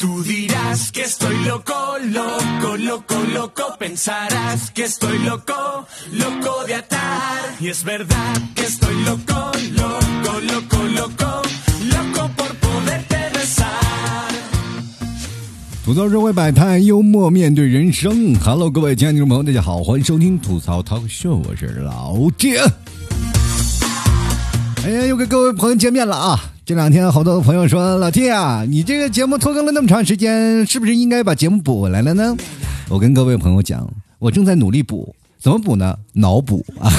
Tú dirás que estoy loco, loco, loco, loco. Pensarás que estoy loco, loco de atar. Y es verdad que estoy loco, loco, loco, loco, loco por poderte besar. 吐槽社会百态，幽默面对人生。Hello，各位亲爱的听众朋友，大家好，欢迎收听吐槽 Talk Show，我是老铁。哎呀，又跟各位朋友见面了啊！这两天好多朋友说，老 T 啊，你这个节目拖更了那么长时间，是不是应该把节目补回来了呢？我跟各位朋友讲，我正在努力补，怎么补呢？脑补啊！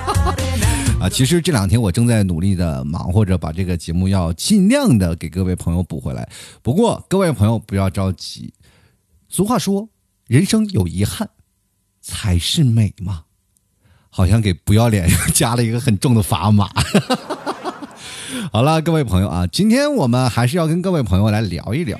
啊，其实这两天我正在努力的忙活着，把这个节目要尽量的给各位朋友补回来。不过各位朋友不要着急，俗话说，人生有遗憾才是美嘛。好像给不要脸加了一个很重的砝码。好了，各位朋友啊，今天我们还是要跟各位朋友来聊一聊。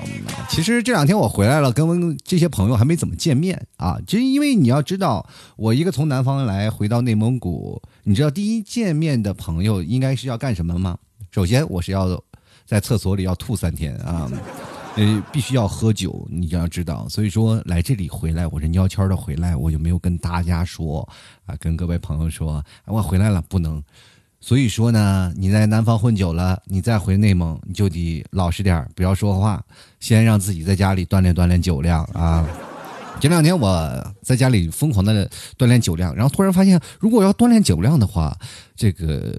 其实这两天我回来了，跟这些朋友还没怎么见面啊。就因为你要知道，我一个从南方来回到内蒙古，你知道第一见面的朋友应该是要干什么吗？首先，我是要在厕所里要吐三天啊。呃，必须要喝酒，你要知道。所以说来这里回来，我是悄悄的回来，我就没有跟大家说啊，跟各位朋友说我回来了，不能。所以说呢，你在南方混久了，你再回内蒙，你就得老实点不要说话，先让自己在家里锻炼锻炼酒量啊。前两天我在家里疯狂的锻炼酒量，然后突然发现，如果要锻炼酒量的话，这个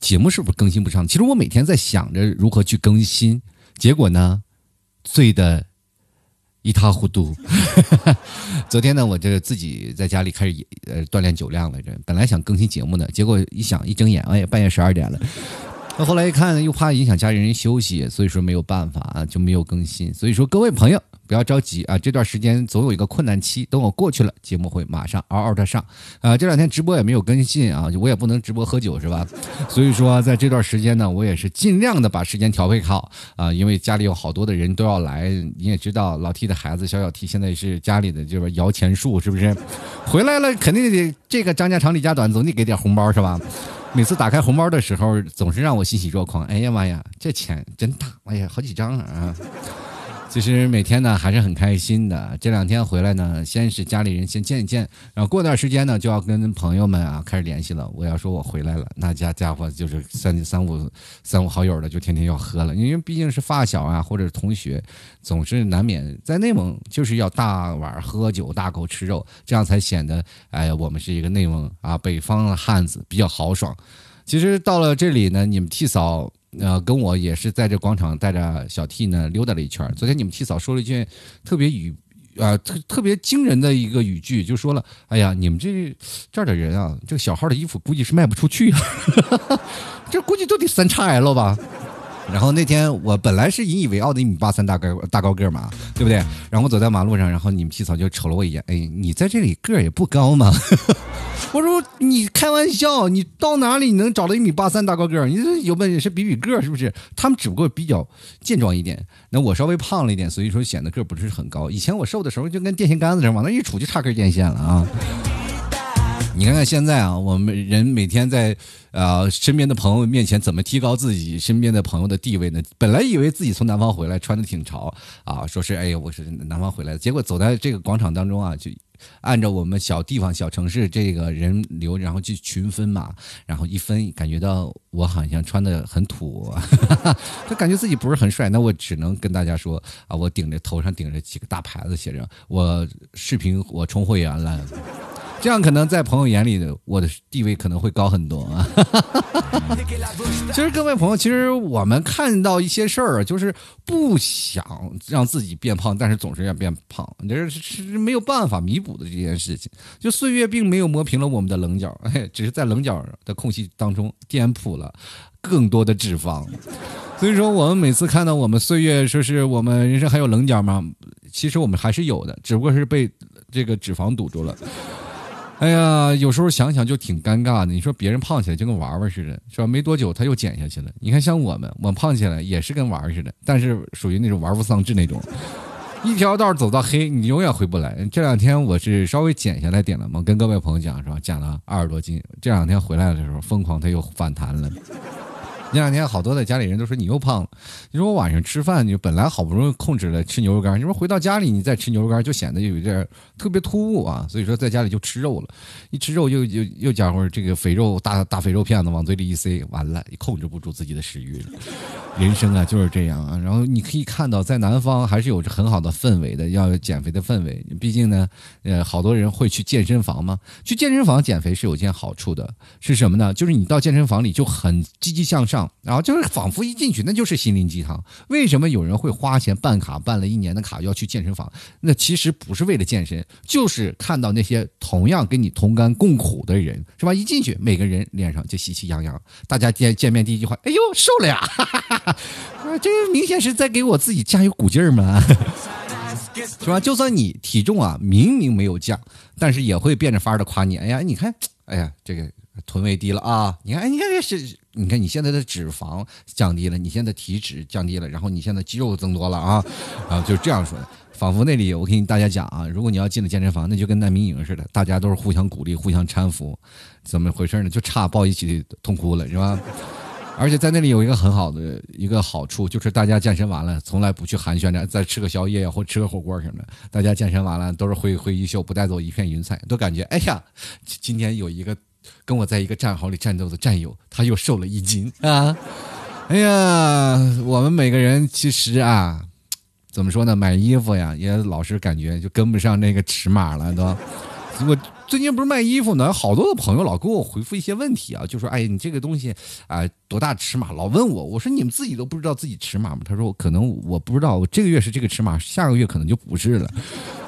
节目是不是更新不上？其实我每天在想着如何去更新，结果呢？醉的一塌糊涂。昨天呢，我就自己在家里开始呃锻炼酒量来着。本来想更新节目的，结果一想一睁眼，哎呀，半夜十二点了。那后来一看，又怕影响家里人休息，所以说没有办法啊，就没有更新。所以说，各位朋友。不要着急啊！这段时间总有一个困难期，等我过去了，节目会马上嗷嗷的上。啊，这两天直播也没有更新啊，我也不能直播喝酒是吧？所以说，在这段时间呢，我也是尽量的把时间调配好啊，因为家里有好多的人都要来，你也知道，老 T 的孩子小小 T 现在是家里的就是摇钱树，是不是？回来了肯定得这个张家长李家短，总得给点红包是吧？每次打开红包的时候，总是让我欣喜若狂。哎呀妈呀，这钱真大！哎呀，好几张啊！其实每天呢还是很开心的。这两天回来呢，先是家里人先见一见，然后过段时间呢就要跟朋友们啊开始联系了。我要说我回来了，那家家伙就是三三五三五好友的就天天要喝了，因为毕竟是发小啊或者是同学，总是难免在内蒙就是要大碗喝酒大口吃肉，这样才显得哎我们是一个内蒙啊北方的汉子比较豪爽。其实到了这里呢，你们替嫂。呃，跟我也是在这广场带着小 T 呢溜达了一圈。昨天你们七嫂说了一句特别语啊特特别惊人的一个语句，就说了：“哎呀，你们这这儿的人啊，这个小号的衣服估计是卖不出去啊，这估计都得三叉 L 吧。”然后那天我本来是引以为傲的一米八三大个大高个嘛，对不对？然后我走在马路上，然后你们七嫂就瞅了我一眼，哎，你在这里个儿也不高嘛。我说你开玩笑，你到哪里能找到一米八三大高个儿？你这有本事比比个儿是不是？他们只不过比较健壮一点，那我稍微胖了一点，所以说显得个儿不是很高。以前我瘦的时候就跟电线杆子似的，往那一杵就差根电线了啊。你看看现在啊，我们人每天在啊身边的朋友面前怎么提高自己身边的朋友的地位呢？本来以为自己从南方回来穿的挺潮啊，说是哎呀我是南方回来的，结果走在这个广场当中啊，就按照我们小地方小城市这个人流，然后去群分嘛，然后一分感觉到我好像穿的很土，就感觉自己不是很帅，那我只能跟大家说啊，我顶着头上顶着几个大牌子，写着我视频我充会员了。这样可能在朋友眼里的我的地位可能会高很多啊。其实各位朋友，其实我们看到一些事儿，就是不想让自己变胖，但是总是要变胖，这是是没有办法弥补的这件事情。就岁月并没有磨平了我们的棱角，哎，只是在棱角的空隙当中填补了更多的脂肪。所以说，我们每次看到我们岁月说是我们人生还有棱角吗？其实我们还是有的，只不过是被这个脂肪堵住了。哎呀，有时候想想就挺尴尬的。你说别人胖起来就跟玩玩似的，是吧？没多久他又减下去了。你看像我们，我胖起来也是跟玩似的，但是属于那种玩物丧志那种，一条道走到黑，你永远回不来。这两天我是稍微减下来点了嘛，跟各位朋友讲是吧？减了二十多斤。这两天回来的时候，疯狂他又反弹了。那两天好多的家里人都说你又胖了。你说我晚上吃饭，你本来好不容易控制了吃牛肉干，你说回到家里你再吃牛肉干，就显得有点特别突兀啊。所以说在家里就吃肉了，一吃肉又又又家伙这个肥肉大大肥肉片子往嘴里一塞，完了控制不住自己的食欲了。人生啊就是这样啊。然后你可以看到，在南方还是有着很好的氛围的，要有减肥的氛围。毕竟呢，呃，好多人会去健身房嘛，去健身房减肥是有件好处的，是什么呢？就是你到健身房里就很积极向上。然后就是仿佛一进去那就是心灵鸡汤。为什么有人会花钱办卡办了一年的卡要去健身房？那其实不是为了健身，就是看到那些同样跟你同甘共苦的人，是吧？一进去每个人脸上就喜气洋洋，大家见见面第一句话，哎呦瘦了呀，哈哈哈这明显是在给我自己加油鼓劲儿嘛，是吧？就算你体重啊明明没有降，但是也会变着法儿的夸你，哎呀，你看，哎呀，这个。臀围低了啊！你看，哎你看这是，你看你现在的脂肪降低了，你现在体脂降低了，然后你现在肌肉增多了啊！啊，就是这样说的，仿佛那里我跟大家讲啊，如果你要进了健身房，那就跟难民营似的，大家都是互相鼓励、互相搀扶，怎么回事呢？就差抱一起痛哭了，是吧？而且在那里有一个很好的一个好处，就是大家健身完了，从来不去寒暄着再吃个宵夜，或吃个火锅什么的。大家健身完了都是挥挥衣袖，不带走一片云彩，都感觉哎呀，今天有一个。跟我在一个战壕里战斗的战友，他又瘦了一斤 啊！哎呀，我们每个人其实啊，怎么说呢？买衣服呀，也老是感觉就跟不上那个尺码了，都。我最近不是卖衣服呢，好多的朋友老给我回复一些问题啊，就说：“哎，你这个东西啊，多大尺码？”老问我，我说：“你们自己都不知道自己尺码吗？”他说：“可能我不知道，我这个月是这个尺码，下个月可能就不是了。”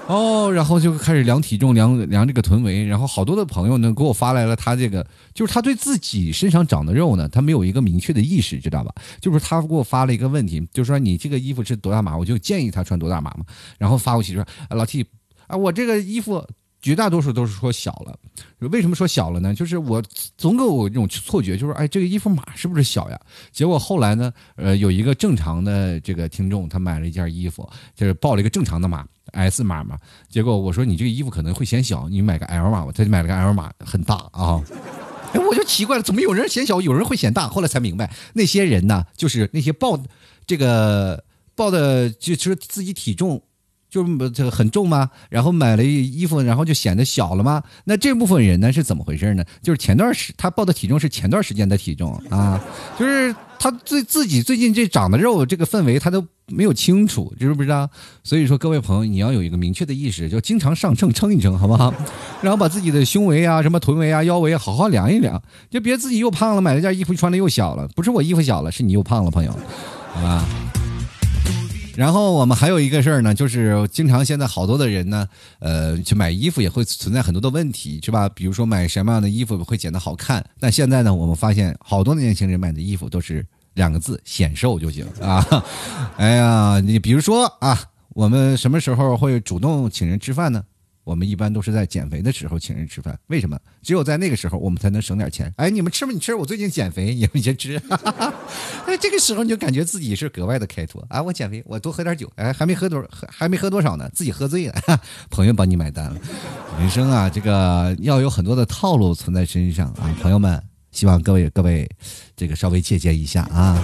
哦，然后就开始量体重，量量这个臀围，然后好多的朋友呢给我发来了他这个，就是他对自己身上长的肉呢，他没有一个明确的意识，知道吧？就是他给我发了一个问题，就是说你这个衣服是多大码，我就建议他穿多大码嘛。然后发过去说，老 T 啊，我这个衣服绝大多数都是说小了，为什么说小了呢？就是我总给我这种错觉，就是哎，这个衣服码是不是小呀？结果后来呢，呃，有一个正常的这个听众，他买了一件衣服，就是报了一个正常的码。S 码嘛，结果我说你这个衣服可能会显小，你买个 L 码吧。他就买了个 L 码，很大啊。哎，我就奇怪了，怎么有人显小，有人会显大？后来才明白，那些人呢，就是那些报这个报的，就是自己体重就这个很重吗？然后买了衣服，然后就显得小了吗？那这部分人呢是怎么回事呢？就是前段时他报的体重是前段时间的体重啊，就是他最自己最近这长的肉，这个氛围他都。没有清楚，知不知道？所以说，各位朋友，你要有一个明确的意识，就经常上秤称一称，好不好？然后把自己的胸围啊、什么臀围啊、腰围好好量一量，就别自己又胖了，买了件衣服穿的又小了。不是我衣服小了，是你又胖了，朋友，好吧？然后我们还有一个事儿呢，就是经常现在好多的人呢，呃，去买衣服也会存在很多的问题，是吧？比如说买什么样的衣服会显得好看？但现在呢，我们发现好多年轻人买的衣服都是。两个字显瘦就行啊！哎呀，你比如说啊，我们什么时候会主动请人吃饭呢？我们一般都是在减肥的时候请人吃饭。为什么？只有在那个时候，我们才能省点钱。哎，你们吃吗？你吃，我最近减肥，你们先吃。哎，这个时候你就感觉自己是格外的开脱啊！我减肥，我多喝点酒。哎，还没喝多，还没喝多少呢，自己喝醉了，朋友帮你买单了。人生啊，这个要有很多的套路存在身上啊，朋友们。希望各位各位，这个稍微借鉴一下啊。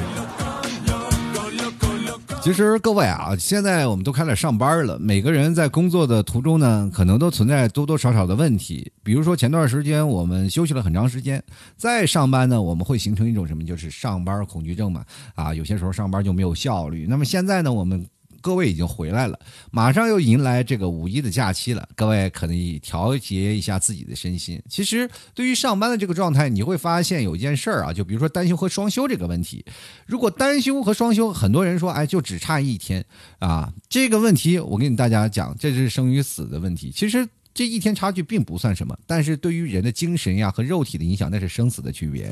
其实各位啊，现在我们都开始上班了，每个人在工作的途中呢，可能都存在多多少少的问题。比如说前段时间我们休息了很长时间，再上班呢，我们会形成一种什么，就是上班恐惧症嘛。啊，有些时候上班就没有效率。那么现在呢，我们。各位已经回来了，马上又迎来这个五一的假期了。各位可能调节一下自己的身心。其实对于上班的这个状态，你会发现有一件事儿啊，就比如说单休和双休这个问题。如果单休和双休，很多人说，哎，就只差一天啊，这个问题我跟大家讲，这是生与死的问题。其实。这一天差距并不算什么，但是对于人的精神呀和肉体的影响，那是生死的区别，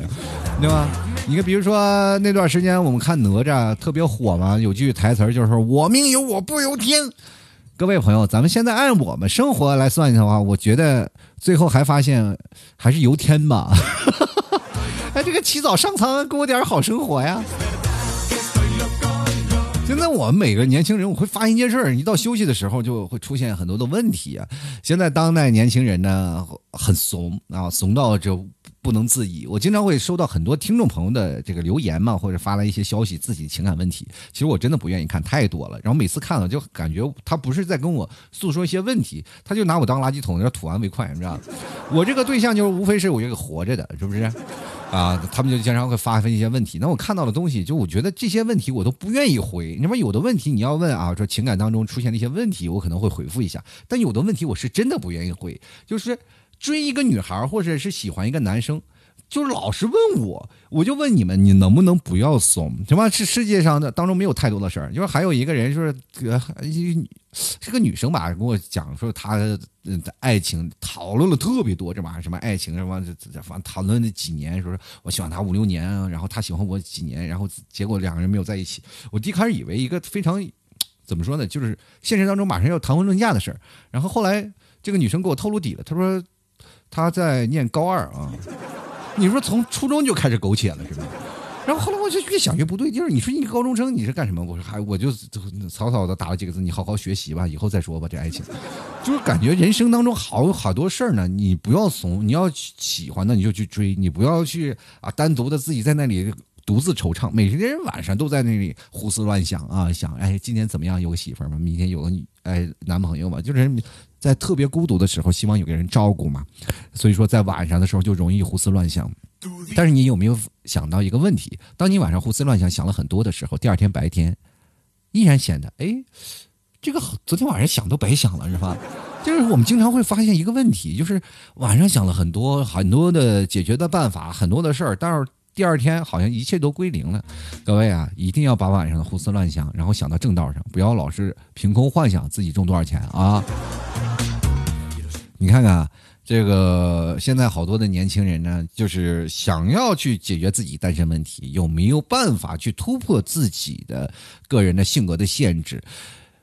对吧？你看，比如说那段时间我们看哪吒特别火嘛，有句台词就是“我命由我不由天”。各位朋友，咱们现在按我们生活来算的话，我觉得最后还发现还是由天吧。哎，这个起早上苍，给我点好生活呀。现在我们每个年轻人，我会发现一件事儿：一到休息的时候，就会出现很多的问题啊。现在当代年轻人呢，很怂啊，怂到就不能自已。我经常会收到很多听众朋友的这个留言嘛，或者发来一些消息，自己情感问题。其实我真的不愿意看太多了，然后每次看了就感觉他不是在跟我诉说一些问题，他就拿我当垃圾桶，要吐完为快，你知道我这个对象就是无非是我这个活着的，是不是？啊，他们就经常会发问一些问题。那我看到的东西，就我觉得这些问题我都不愿意回。你说有的问题你要问啊，说情感当中出现的一些问题，我可能会回复一下。但有的问题我是真的不愿意回，就是追一个女孩或者是喜欢一个男生。就是老是问我，我就问你们，你能不能不要怂？什么？是世界上的当中没有太多的事儿。就是还有一个人，说是个女生吧，跟我讲说她的爱情讨论了特别多，这玩意儿什么爱情什么，反正讨论了几年，说我喜欢他五六年，然后他喜欢我几年，然后结果两个人没有在一起。我第一开始以为一个非常怎么说呢，就是现实当中马上要谈婚论嫁的事儿。然后后来这个女生给我透露底了，她说她在念高二啊。你说从初中就开始苟且了是吧？然后后来我就越想越不对劲儿。你说你高中生你是干什么？我说还我就草草的打了几个字，你好好学习吧，以后再说吧。这爱情，就是感觉人生当中好好多事儿呢，你不要怂，你要喜欢的你就去追，你不要去啊单独的自己在那里独自惆怅。每天晚上都在那里胡思乱想啊，想哎今天怎么样有个媳妇儿吗？明天有个女哎男朋友吗，就是。在特别孤独的时候，希望有个人照顾嘛，所以说在晚上的时候就容易胡思乱想。但是你有没有想到一个问题？当你晚上胡思乱想想了很多的时候，第二天白天依然显得哎，这个昨天晚上想都白想了是吧？就是我们经常会发现一个问题，就是晚上想了很多很多的解决的办法，很多的事儿，但是。第二天好像一切都归零了，各位啊，一定要把晚上的胡思乱想，然后想到正道上，不要老是凭空幻想自己中多少钱啊！你看看这个，现在好多的年轻人呢，就是想要去解决自己单身问题，有没有办法去突破自己的个人的性格的限制？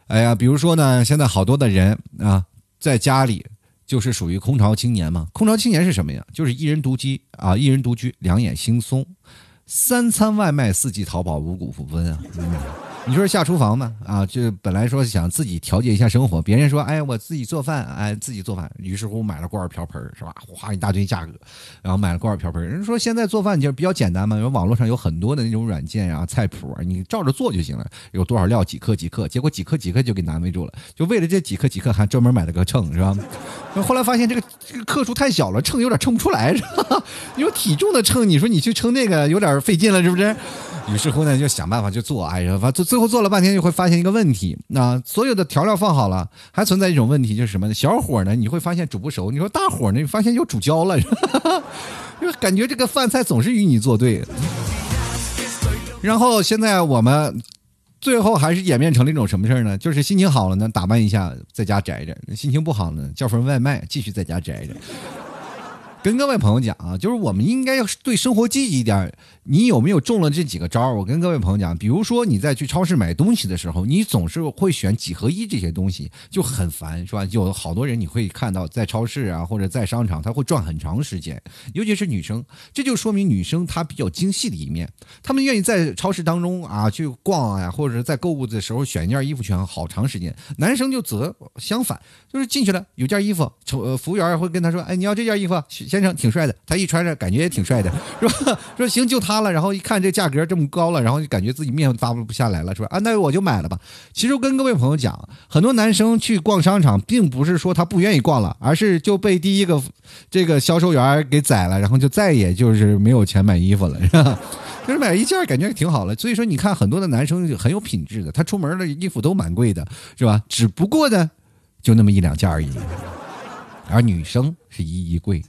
哎呀，比如说呢，现在好多的人啊，在家里。就是属于空巢青年嘛？空巢青年是什么呀？就是一人独居啊，一人独居，两眼惺忪，三餐外卖，四季淘宝，五谷不分啊。你说下厨房嘛？啊，就本来说想自己调节一下生活，别人说，哎，我自己做饭，哎，自己做饭，于是乎买了锅碗瓢盆，是吧？哗一大堆价格，然后买了锅碗瓢盆。人说现在做饭就比较简单嘛，因为网络上有很多的那种软件呀、菜谱啊，你照着做就行了。有多少料，几克几克，结果几克几克就给难为住了。就为了这几克几克，还专门买了个秤，是吧？后来发现这个这个克数太小了，秤有点称不出来，是吧？有体重的秤，你说你去称那个有点费劲了，是不是？于是乎呢，就想办法去做，哎呀，反正最后做了半天，就会发现一个问题啊，所有的调料放好了，还存在一种问题，就是什么呢？小火呢，你会发现煮不熟；你说大火呢，你发现又煮焦了，就感觉这个饭菜总是与你作对。然后现在我们最后还是演变成了一种什么事儿呢？就是心情好了呢，打扮一下在家宅着；心情不好呢，叫份外卖继续在家宅着。跟各位朋友讲啊，就是我们应该要对生活积极一点。你有没有中了这几个招我跟各位朋友讲，比如说你在去超市买东西的时候，你总是会选几合一这些东西，就很烦，是吧？有好多人你会看到在超市啊或者在商场，他会转很长时间，尤其是女生，这就说明女生她比较精细的一面，她们愿意在超市当中啊去逛啊，或者在购物的时候选一件衣服选好长时间。男生就则相反，就是进去了有件衣服，服服务员会跟他说：“哎，你要这件衣服，先生挺帅的。”他一穿着感觉也挺帅的，是吧？说行就他。发了，然后一看这价格这么高了，然后就感觉自己面发不下来了，是吧？啊，那我就买了吧。其实跟各位朋友讲，很多男生去逛商场，并不是说他不愿意逛了，而是就被第一个这个销售员给宰了，然后就再也就是没有钱买衣服了，是吧？就是买一件感觉挺好了。所以说，你看很多的男生很有品质的，他出门的衣服都蛮贵的，是吧？只不过呢，就那么一两件而已。而女生是一衣柜。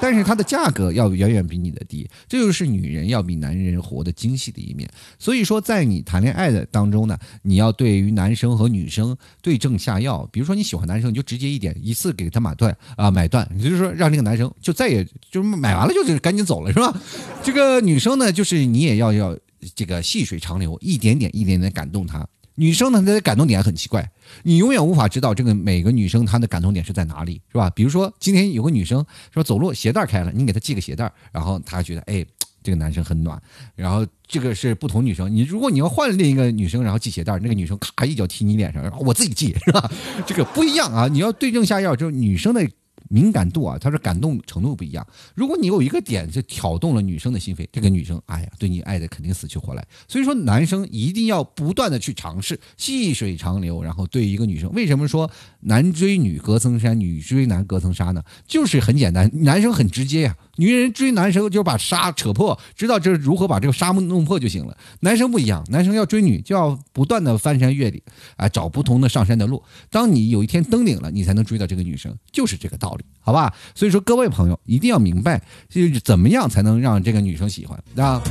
但是它的价格要远远比你的低，这就是女人要比男人活得精细的一面。所以说，在你谈恋爱的当中呢，你要对于男生和女生对症下药。比如说你喜欢男生，你就直接一点，一次给他买断啊，买断，也就是说让这个男生就再也就买完了就是赶紧走了，是吧？这个女生呢，就是你也要要这个细水长流，一点点一点点感动她。女生呢，她的感动点很奇怪，你永远无法知道这个每个女生她的感动点是在哪里，是吧？比如说今天有个女生说走路鞋带开了，你给她系个鞋带，然后她觉得哎这个男生很暖。然后这个是不同女生，你如果你要换另一个女生，然后系鞋带，那个女生咔一脚踢你脸上，我自己系是吧？这个不一样啊，你要对症下药，就是女生的。敏感度啊，他说感动程度不一样。如果你有一个点就挑动了女生的心扉，这个女生哎呀，对你爱的肯定死去活来。所以说，男生一定要不断的去尝试，细水长流。然后对一个女生，为什么说男追女隔层山，女追男隔层纱呢？就是很简单，男生很直接呀。女人追男生就把纱扯破，知道这如何把这个纱弄破就行了。男生不一样，男生要追女就要不断的翻山越岭，啊，找不同的上山的路。当你有一天登顶了，你才能追到这个女生，就是这个道理，好吧？所以说各位朋友一定要明白，就是怎么样才能让这个女生喜欢，啊。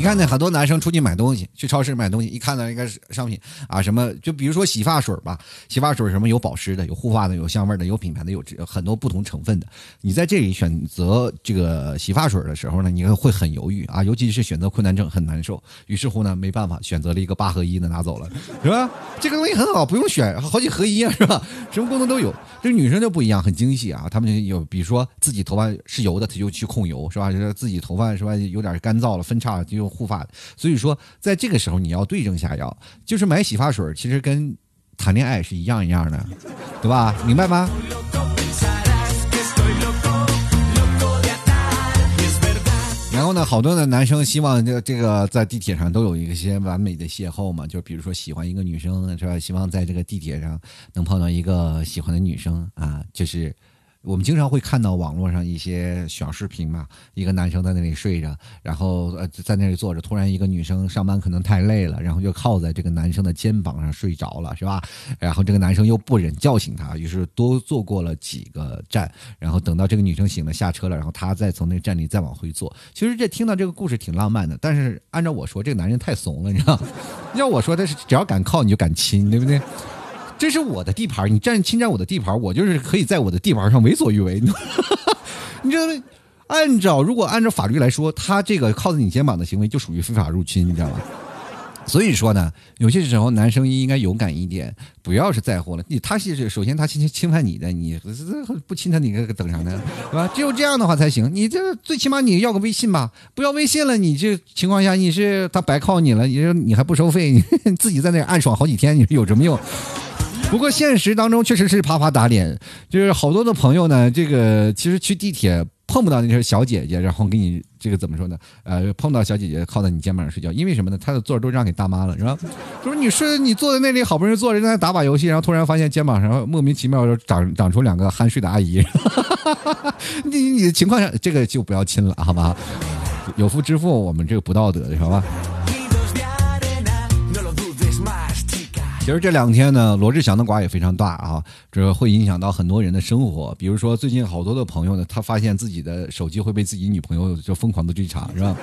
你看那很多男生出去买东西，去超市买东西，一看到一个商品啊，什么就比如说洗发水吧，洗发水什么有保湿的，有护发的，有香味的，有品牌的，有很多不同成分的。你在这里选择这个洗发水的时候呢，你会很犹豫啊，尤其是选择困难症很难受。于是乎呢，没办法，选择了一个八合一的拿走了，是吧？这个东西很好，不用选，好几合一啊，是吧？什么功能都有。这女生就不一样，很精细啊，她们就有比如说自己头发是油的，她就去控油，是吧？就是自己头发是吧有点干燥了，分叉就。护发，所以说在这个时候你要对症下药，就是买洗发水，其实跟谈恋爱是一样一样的，对吧？明白吗？然后呢，好多的男生希望这个这个在地铁上都有一些完美的邂逅嘛，就比如说喜欢一个女生是吧？希望在这个地铁上能碰到一个喜欢的女生啊，就是。我们经常会看到网络上一些小视频嘛，一个男生在那里睡着，然后呃在那里坐着，突然一个女生上班可能太累了，然后就靠在这个男生的肩膀上睡着了，是吧？然后这个男生又不忍叫醒她，于是多坐过了几个站，然后等到这个女生醒了下车了，然后他再从那个站里再往回坐。其实这听到这个故事挺浪漫的，但是按照我说，这个男人太怂了，你知道？要我说，他是只要敢靠你就敢亲，对不对？这是我的地盘，你占侵占我的地盘，我就是可以在我的地盘上为所欲为。你知道，按照如果按照法律来说，他这个靠在你肩膀的行为就属于非法入侵，你知道吗？所以说呢，有些时候男生应该勇敢一点，不要是在乎了。你他是首先他侵侵犯你的，你 不侵犯你个等啥呢？是吧？只有这样的话才行。你这最起码你要个微信吧，不要微信了，你这情况下你是他白靠你了，你说你还不收费，你 自己在那暗爽好几天，你有什么用？不过现实当中确实是啪啪打脸，就是好多的朋友呢，这个其实去地铁碰不到那些小姐姐，然后给你这个怎么说呢？呃，碰到小姐姐靠在你肩膀上睡觉，因为什么呢？她的座都让给大妈了，是吧？就是你睡，你坐在那里好不容易坐着在打把游戏，然后突然发现肩膀上莫名其妙就长长出两个酣睡的阿姨，你你的情况下这个就不要亲了，好吧？有夫之妇，我们这个不道德的，是吧？其实这两天呢，罗志祥的瓜也非常大啊，这会影响到很多人的生活。比如说，最近好多的朋友呢，他发现自己的手机会被自己女朋友就疯狂的追查，是吧？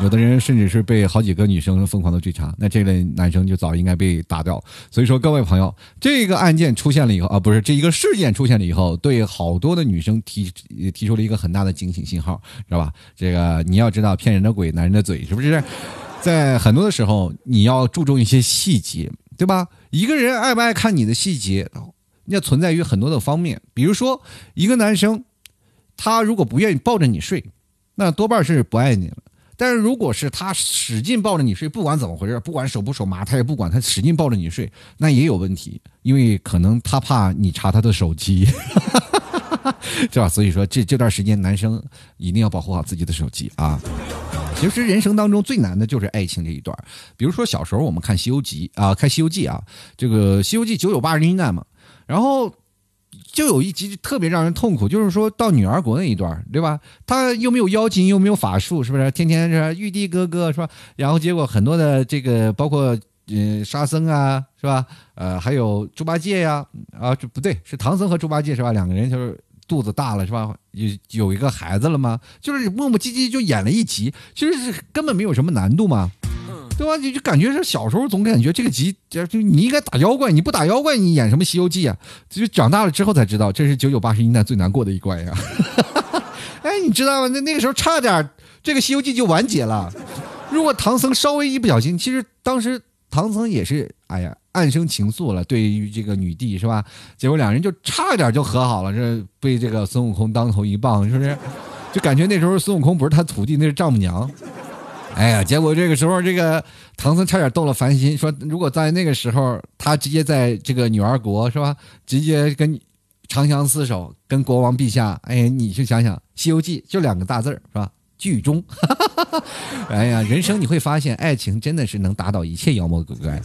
有的人甚至是被好几个女生疯狂的追查，那这类男生就早应该被打掉。所以说，各位朋友，这个案件出现了以后啊，不是这一个事件出现了以后，对好多的女生提提出了一个很大的警醒信号，知道吧？这个你要知道，骗人的鬼，男人的嘴，是不是？在很多的时候，你要注重一些细节。对吧？一个人爱不爱看你的细节，那存在于很多的方面。比如说，一个男生，他如果不愿意抱着你睡，那多半是不爱你了。但是如果是他使劲抱着你睡，不管怎么回事，不管手不手麻，他也不管，他使劲抱着你睡，那也有问题，因为可能他怕你查他的手机，是吧？所以说，这这段时间，男生一定要保护好自己的手机啊。其实人生当中最难的就是爱情这一段比如说小时候我们看《西游记》啊，看《西游记》啊，这个《西游记》九九八十一难嘛，然后就有一集特别让人痛苦，就是说到女儿国那一段，对吧？他又没有妖精，又没有法术，是不是？天天是玉帝哥哥，是吧？然后结果很多的这个，包括嗯沙僧啊，是吧？呃，还有猪八戒呀，啊，这不对，是唐僧和猪八戒是吧？两个人就是。肚子大了是吧？有有一个孩子了吗？就是磨磨唧唧就演了一集，其实是根本没有什么难度嘛，对吧？你就感觉是小时候总感觉这个集就你应该打妖怪，你不打妖怪你演什么西游记啊？就长大了之后才知道，这是九九八十一难最难过的一关呀。哎，你知道吗？那那个时候差点这个西游记就完结了。如果唐僧稍微一不小心，其实当时唐僧也是哎呀。暗生情愫了，对于这个女帝是吧？结果两人就差点就和好了，这被这个孙悟空当头一棒，是不是？就感觉那时候孙悟空不是他徒弟，那是丈母娘。哎呀，结果这个时候，这个唐僧差点动了凡心，说如果在那个时候，他直接在这个女儿国是吧，直接跟长相厮守，跟国王陛下，哎，你去想想，《西游记》就两个大字儿是吧？剧中。哎呀，人生你会发现，爱情真的是能打倒一切妖魔鬼怪。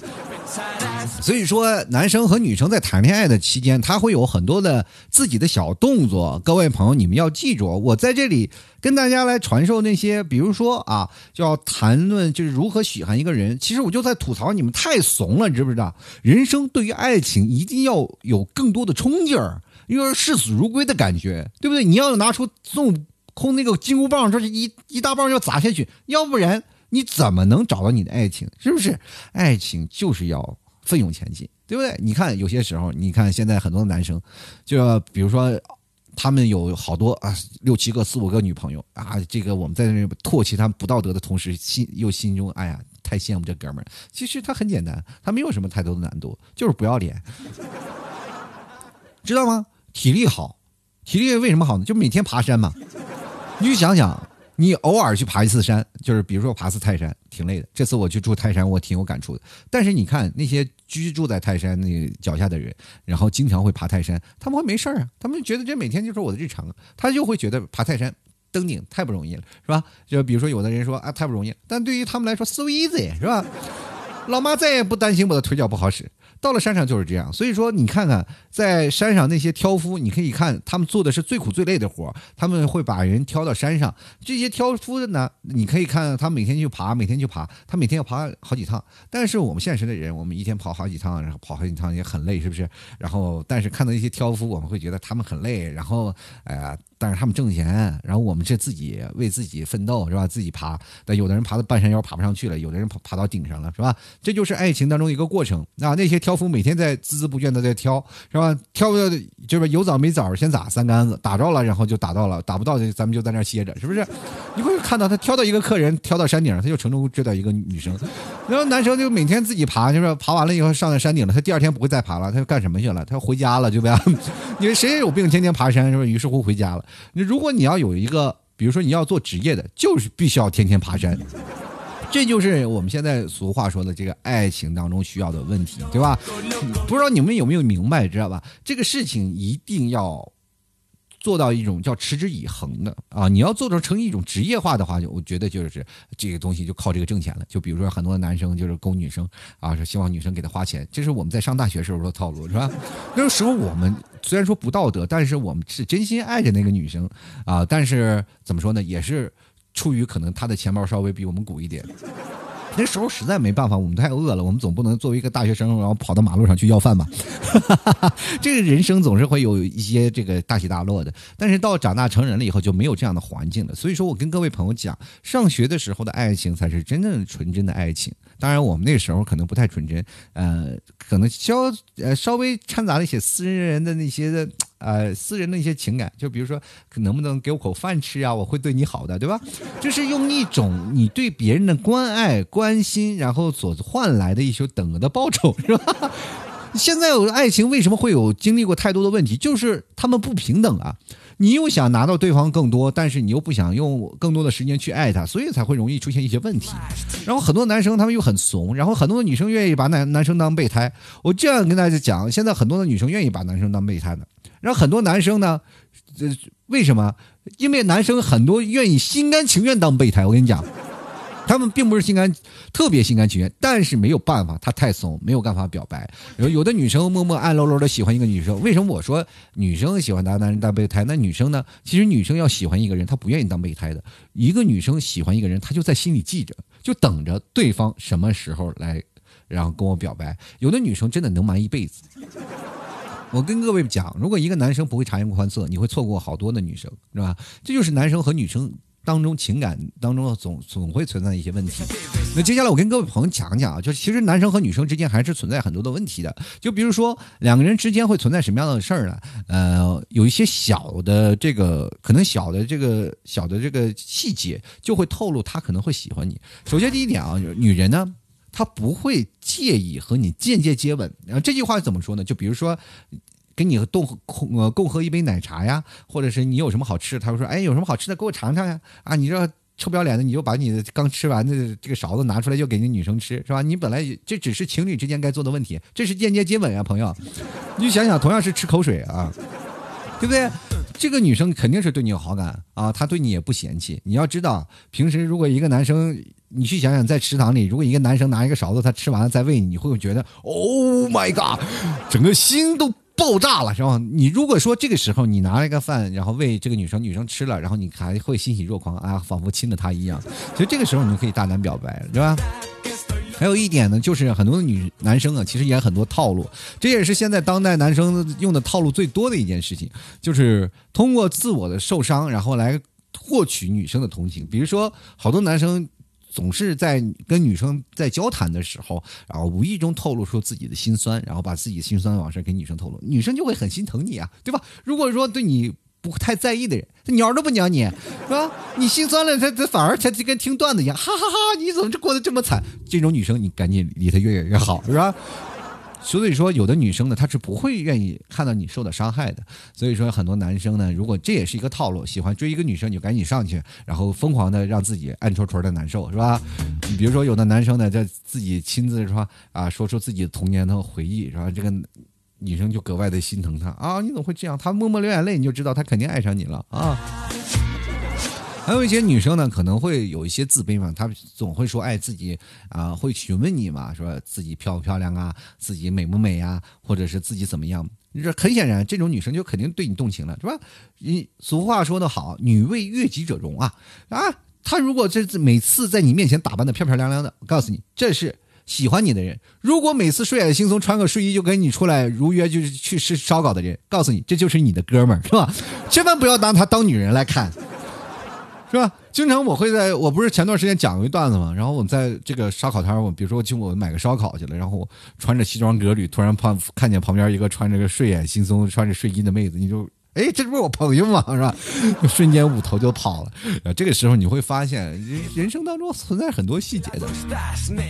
所以说，男生和女生在谈恋爱的期间，他会有很多的自己的小动作。各位朋友，你们要记住，我在这里跟大家来传授那些，比如说啊，就要谈论就是如何喜欢一个人。其实我就在吐槽你们太怂了，你知不知道？人生对于爱情一定要有更多的冲劲儿，因为视死如归的感觉，对不对？你要拿出孙悟空那个金箍棒，这是一一大棒要砸下去，要不然你怎么能找到你的爱情？是不是？爱情就是要。奋勇前进，对不对？你看，有些时候，你看现在很多男生，就比如说，他们有好多啊，六七个、四五个女朋友啊，这个我们在那唾弃他们不道德的同时，心又心中哎呀，太羡慕这哥们儿。其实他很简单，他没有什么太多的难度，就是不要脸，知道吗？体力好，体力为什么好呢？就每天爬山嘛。你就想想。你偶尔去爬一次山，就是比如说爬次泰山，挺累的。这次我去住泰山，我挺有感触的。但是你看那些居住在泰山那脚下的人，然后经常会爬泰山，他们会没事啊？他们觉得这每天就是我的日常，他就会觉得爬泰山、登顶太不容易了，是吧？就比如说有的人说啊，太不容易，但对于他们来说，so easy，是吧？老妈再也不担心我的腿脚不好使。到了山上就是这样，所以说你看看，在山上那些挑夫，你可以看他们做的是最苦最累的活他们会把人挑到山上。这些挑夫的呢，你可以看他每天去爬，每天去爬，他每天要爬好几趟。但是我们现实的人，我们一天跑好几趟，然后跑好几趟也很累，是不是？然后，但是看到一些挑夫，我们会觉得他们很累，然后，哎呀。但是他们挣钱，然后我们是自己为自己奋斗，是吧？自己爬，但有的人爬到半山腰爬不上去了，有的人爬爬到顶上了，是吧？这就是爱情当中一个过程啊！那些挑夫每天在孜孜不倦的在挑，是吧？挑的就是有枣没枣，先打三竿子，打着了，然后就打到了，打不到就咱们就在那歇着，是不是？你会看到他挑到一个客人，挑到山顶，他就成功追到一个女生，然后男生就每天自己爬，就是爬完了以后上了山顶了，他第二天不会再爬了，他要干什么去了？他要回家了，对不对？因为谁也有病天天爬山，是吧？于是乎回家了。你如果你要有一个，比如说你要做职业的，就是必须要天天爬山，这就是我们现在俗话说的这个爱情当中需要的问题，对吧？不知道你们有没有明白，知道吧？这个事情一定要。做到一种叫持之以恒的啊！你要做到成一种职业化的话，就我觉得就是这个东西就靠这个挣钱了。就比如说很多男生就是勾女生啊，是希望女生给他花钱，这是我们在上大学时候的套路，是吧？那个时候我们虽然说不道德，但是我们是真心爱着那个女生啊。但是怎么说呢，也是出于可能她的钱包稍微比我们鼓一点。那时候实在没办法，我们太饿了，我们总不能作为一个大学生，然后跑到马路上去要饭吧？这个人生总是会有一些这个大起大落的。但是到长大成人了以后，就没有这样的环境了。所以说我跟各位朋友讲，上学的时候的爱情才是真正纯真的爱情。当然，我们那时候可能不太纯真，呃，可能稍呃稍微掺杂了一些私人的那些的。呃，私人的一些情感，就比如说，能不能给我口饭吃啊？我会对你好的，对吧？就是用一种你对别人的关爱、关心，然后所换来的一些等额的报酬，是吧？现在有爱情为什么会有经历过太多的问题？就是他们不平等啊！你又想拿到对方更多，但是你又不想用更多的时间去爱他，所以才会容易出现一些问题。然后很多男生他们又很怂，然后很多的女生愿意把男男生当备胎。我这样跟大家讲，现在很多的女生愿意把男生当备胎的。然后很多男生呢，这为什么？因为男生很多愿意心甘情愿当备胎。我跟你讲，他们并不是心甘，特别心甘情愿，但是没有办法，他太怂，没有办法表白。有有的女生默默暗搂搂的喜欢一个女生，为什么我说女生喜欢当男人当备胎？那女生呢？其实女生要喜欢一个人，她不愿意当备胎的。一个女生喜欢一个人，她就在心里记着，就等着对方什么时候来，然后跟我表白。有的女生真的能瞒一辈子。我跟各位讲，如果一个男生不会察言观色，你会错过好多的女生，是吧？这就是男生和女生当中情感当中总总会存在一些问题。那接下来我跟各位朋友讲讲啊，就其实男生和女生之间还是存在很多的问题的。就比如说两个人之间会存在什么样的事儿呢？呃，有一些小的这个可能小的这个小的这个细节就会透露他可能会喜欢你。首先第一点啊，女人呢。他不会介意和你间接接吻，然后这句话怎么说呢？就比如说，跟你共共呃共喝一杯奶茶呀，或者是你有什么好吃，他会说，哎，有什么好吃的给我尝尝呀？啊，你这臭不要脸的，你就把你的刚吃完的这个勺子拿出来，就给那女生吃，是吧？你本来这只是情侣之间该做的问题，这是间接接吻啊，朋友，你就想想，同样是吃口水啊。对不对？这个女生肯定是对你有好感啊，她对你也不嫌弃。你要知道，平时如果一个男生，你去想想，在食堂里，如果一个男生拿一个勺子，他吃完了再喂你，你会不会觉得，Oh my god，整个心都爆炸了，是吧？你如果说这个时候你拿了一个饭，然后喂这个女生，女生吃了，然后你还会欣喜若狂啊，仿佛亲了她一样。所以这个时候你就可以大胆表白，对吧？还有一点呢，就是很多女男生啊，其实演很多套路，这也是现在当代男生用的套路最多的一件事情，就是通过自我的受伤，然后来获取女生的同情。比如说，好多男生总是在跟女生在交谈的时候，然后无意中透露出自己的心酸，然后把自己心酸往事给女生透露，女生就会很心疼你啊，对吧？如果说对你。不太在意的人，他鸟都不鸟你，是吧？你心酸了，他他反而他就跟听段子一样，哈哈哈！你怎么就过得这么惨？这种女生你赶紧离她越远越好，是吧？所以说，有的女生呢，她是不会愿意看到你受到伤害的。所以说，很多男生呢，如果这也是一个套路，喜欢追一个女生，你就赶紧上去，然后疯狂的让自己暗戳戳的难受，是吧？你比如说，有的男生呢，在自己亲自说啊，说出自己童年的回忆，是吧？这个。女生就格外的心疼他啊！你怎么会这样？他默默流眼泪，你就知道他肯定爱上你了啊！还有一些女生呢，可能会有一些自卑嘛，她总会说哎自己啊，会询问你嘛，说自己漂不漂亮啊，自己美不美呀，或者是自己怎么样？这很显然，这种女生就肯定对你动情了，是吧？你俗话说得好，女为悦己者容啊啊！她如果这每次在你面前打扮的漂漂亮亮的，我告诉你，这是。喜欢你的人，如果每次睡眼惺忪穿个睡衣就跟你出来如约就是去吃烧烤的人，告诉你这就是你的哥们儿，是吧？千万不要拿他当女人来看，是吧？经常我会在我不是前段时间讲过一段子嘛，然后我在这个烧烤摊我比如说去我买个烧烤去了，然后我穿着西装革履，突然旁看见旁边一个穿着个睡眼惺忪穿着睡衣的妹子，你就。哎，这不是我朋友吗？是吧？瞬间捂头就跑了。这个时候你会发现，人人生当中存在很多细节的，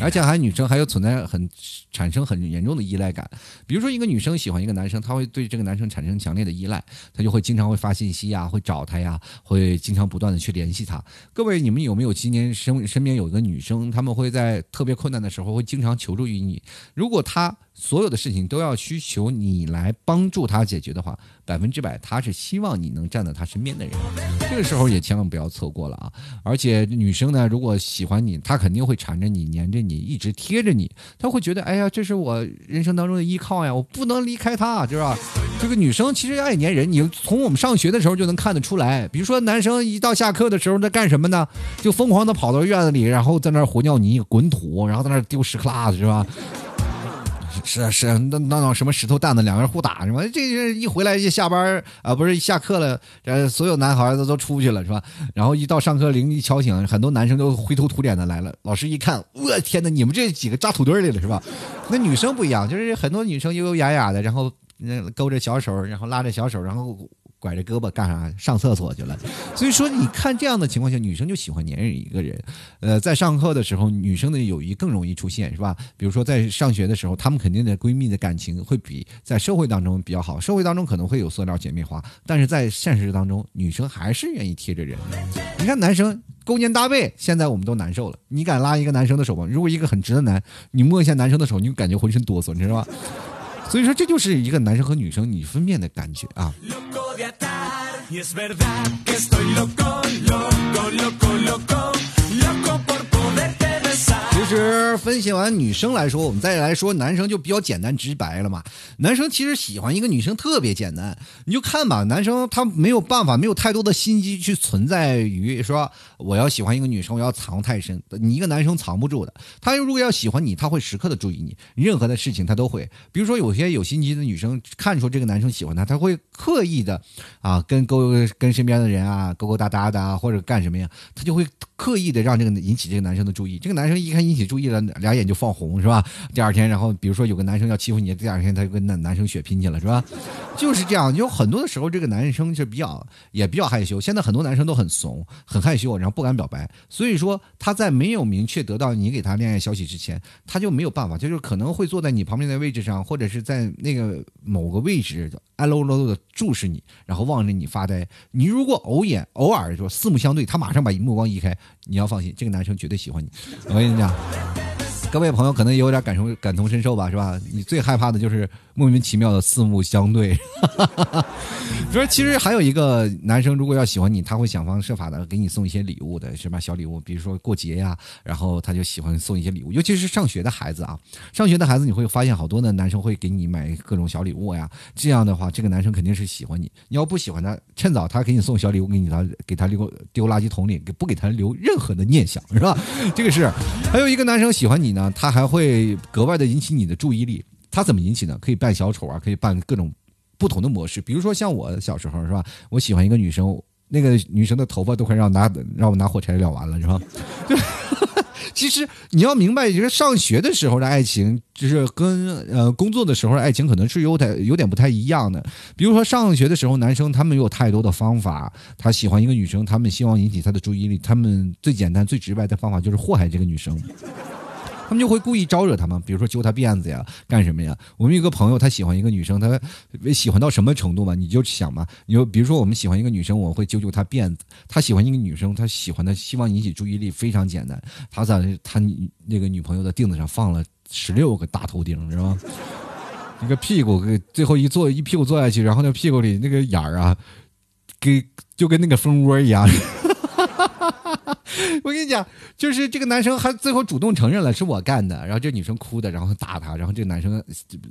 而且还女生还有存在很产生很严重的依赖感。比如说，一个女生喜欢一个男生，她会对这个男生产生强烈的依赖，她就会经常会发信息呀，会找他呀，会经常不断的去联系他。各位，你们有没有今年身身边有一个女生，他们会在特别困难的时候会经常求助于你？如果她。所有的事情都要需求你来帮助他解决的话，百分之百他是希望你能站在他身边的人。这个时候也千万不要错过了啊！而且女生呢，如果喜欢你，她肯定会缠着你、黏着你，一直贴着你。她会觉得，哎呀，这是我人生当中的依靠呀，我不能离开他，是吧？这个女生其实爱粘人，你从我们上学的时候就能看得出来。比如说，男生一到下课的时候在干什么呢？就疯狂的跑到院子里，然后在那儿和尿泥、滚土，然后在那儿丢石克拉子，是吧？是啊是啊，那那什么石头蛋子，两个人互打什么？这一回来就下班啊，不是下课了，呃，所有男孩子都出去了是吧？然后一到上课铃一敲醒，很多男生都灰头土脸的来了。老师一看，我天哪，你们这几个扎土堆里了是吧？那女生不一样，就是很多女生优优雅雅的，然后那勾着小手，然后拉着小手，然后。拐着胳膊干啥？上厕所去了。所以说，你看这样的情况下，女生就喜欢黏人一个人。呃，在上课的时候，女生的友谊更容易出现，是吧？比如说在上学的时候，她们肯定的闺蜜的感情会比在社会当中比较好。社会当中可能会有塑料姐妹花，但是在现实当中，女生还是愿意贴着人。你看男生勾肩搭背，现在我们都难受了。你敢拉一个男生的手吗？如果一个很直的男，你摸一下男生的手，你就感觉浑身哆嗦，你知道吧？所以说，这就是一个男生和女生你分辨的感觉啊。Y es verdad que estoy loco, loco, loco, loco, loco. por 其实分析完女生来说，我们再来说男生就比较简单直白了嘛。男生其实喜欢一个女生特别简单，你就看吧，男生他没有办法，没有太多的心机去存在于说我要喜欢一个女生，我要藏太深。你一个男生藏不住的，他如果要喜欢你，他会时刻的注意你，任何的事情他都会。比如说有些有心机的女生看出这个男生喜欢她，他会刻意的啊跟勾跟身边的人啊勾勾搭搭的啊，或者干什么呀，他就会刻意的让这个引起这个男生的注意。这个男生一看引。起你注意了，俩眼就放红，是吧？第二天，然后比如说有个男生要欺负你，第二天他就跟那男生血拼去了，是吧？就是这样。有很多的时候，这个男生是比较也比较害羞。现在很多男生都很怂，很害羞，然后不敢表白。所以说他在没有明确得到你给他恋爱消息之前，他就没有办法，就是可能会坐在你旁边的位置上，或者是在那个某个位置暗喽喽的注视你，然后望着你发呆。你如果偶眼偶尔就四目相对，他马上把目光移开，你要放心，这个男生绝对喜欢你。我跟你讲。各位朋友可能也有点感同感同身受吧，是吧？你最害怕的就是莫名其妙的四目相对。说 其实还有一个男生，如果要喜欢你，他会想方设法的给你送一些礼物的，是吧？小礼物，比如说过节呀，然后他就喜欢送一些礼物，尤其是上学的孩子啊。上学的孩子你会发现好多的男生会给你买各种小礼物呀。这样的话，这个男生肯定是喜欢你。你要不喜欢他，趁早他给你送小礼物，给你他给他丢丢垃圾桶里，给不给他留任何的念想，是吧？这个是。还有一个男生喜欢你呢。他还会格外的引起你的注意力，他怎么引起呢？可以扮小丑啊，可以扮各种不同的模式。比如说像我小时候是吧？我喜欢一个女生，那个女生的头发都快让拿让我拿火柴燎完了是吧？对 其实你要明白，就是上学的时候的爱情，就是跟呃工作的时候爱情可能是有点有点不太一样的。比如说上学的时候，男生他们有太多的方法，他喜欢一个女生，他们希望引起她的注意力，他们最简单最直白的方法就是祸害这个女生。他们就会故意招惹他们，比如说揪他辫子呀，干什么呀？我们有个朋友，他喜欢一个女生，他喜欢到什么程度嘛？你就想嘛，你就比如说我们喜欢一个女生，我会揪揪她辫子。他喜欢一个女生，他喜欢的希望引起注意力，非常简单。他在他那个女朋友的腚子上放了十六个大头钉，知道吗？那个屁股给最后一坐一屁股坐下去，然后那屁股里那个眼儿啊，给就跟那个蜂窝一样。我跟你讲，就是这个男生还最后主动承认了是我干的，然后这女生哭的，然后打他，然后这个男生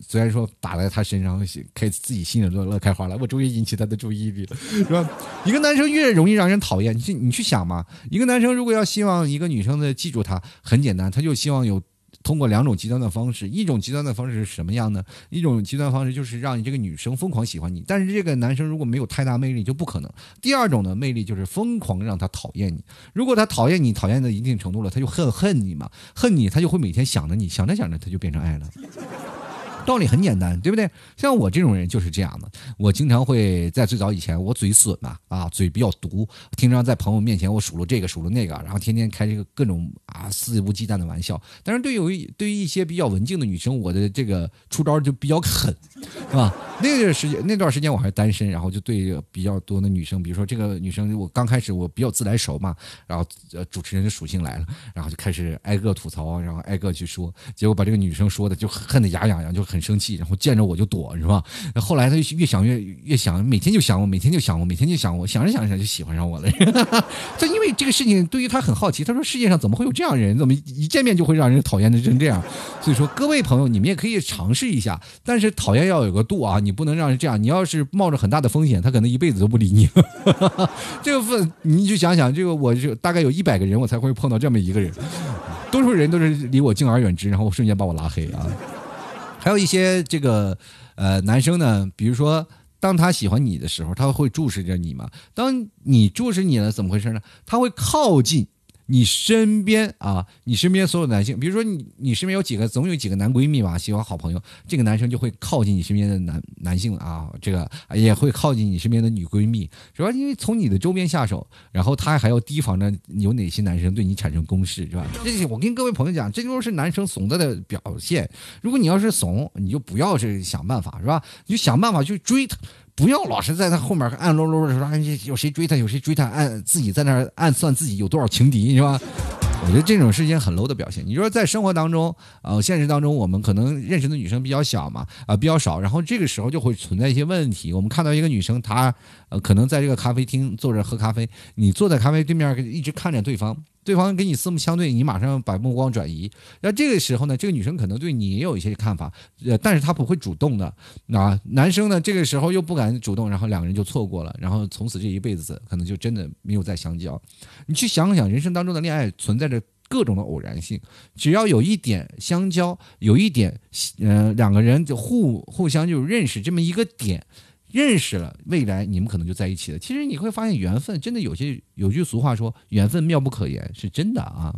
虽然说打在他身上，开自己心里乐乐开花了，我终于引起他的注意力了，是吧？一个男生越容易让人讨厌，你去你去想嘛，一个男生如果要希望一个女生的记住他，很简单，他就希望有。通过两种极端的方式，一种极端的方式是什么样呢？一种极端方式就是让你这个女生疯狂喜欢你，但是这个男生如果没有太大魅力就不可能。第二种的魅力就是疯狂让他讨厌你，如果他讨厌你，讨厌到一定程度了，他就恨恨你嘛，恨你他就会每天想着你，想着想着他就变成爱了。道理很简单，对不对？像我这种人就是这样的。我经常会在最早以前，我嘴损嘛，啊，嘴比较毒，经常在朋友面前我数落这个数落那个，然后天天开这个各种啊肆无忌惮的玩笑。但是对于对于一些比较文静的女生，我的这个出招就比较狠，是吧？那个时间那段时间我还是单身，然后就对比较多的女生，比如说这个女生，我刚开始我比较自来熟嘛，然后呃主持人的属性来了，然后就开始挨个吐槽，然后挨个去说，结果把这个女生说的就恨得牙痒痒，就。很生气，然后见着我就躲，是吧？后来他就越想越越想，每天就想我，每天就想我，每天就想我，想着想着就喜欢上我了。就因为这个事情，对于他很好奇。他说：“世界上怎么会有这样人？怎么一见面就会让人讨厌的成这样？”所以说，各位朋友，你们也可以尝试一下，但是讨厌要有个度啊！你不能让人这样。你要是冒着很大的风险，他可能一辈子都不理你。这个份，你就想想，这个我就大概有一百个人，我才会碰到这么一个人，多数人都是离我敬而远之，然后瞬间把我拉黑啊。还有一些这个呃男生呢，比如说，当他喜欢你的时候，他会注视着你嘛？当你注视你了，怎么回事呢？他会靠近。你身边啊，你身边所有男性，比如说你，你身边有几个，总有几个男闺蜜吧，喜欢好朋友，这个男生就会靠近你身边的男男性啊，这个也会靠近你身边的女闺蜜，是吧？因为从你的周边下手，然后他还要提防着有哪些男生对你产生攻势，是吧？这些我跟各位朋友讲，这都是男生怂的的表现。如果你要是怂，你就不要是想办法，是吧？你就想办法去追他。不要老是在他后面暗搂搂的说，有谁追他，有谁追他，暗自己在那暗算自己有多少情敌，是吧？我觉得这种事情很 low 的表现。你说在生活当中，呃，现实当中，我们可能认识的女生比较小嘛，啊，比较少，然后这个时候就会存在一些问题。我们看到一个女生，她呃，可能在这个咖啡厅坐着喝咖啡，你坐在咖啡对面一直看着对方。对方跟你四目相对，你马上把目光转移。那这个时候呢，这个女生可能对你也有一些看法，呃，但是她不会主动的。那男生呢，这个时候又不敢主动，然后两个人就错过了，然后从此这一辈子可能就真的没有再相交。你去想想，人生当中的恋爱存在着各种的偶然性，只要有一点相交，有一点，嗯，两个人就互互相就认识这么一个点。认识了，未来你们可能就在一起了。其实你会发现，缘分真的有些有句俗话说，缘分妙不可言，是真的啊。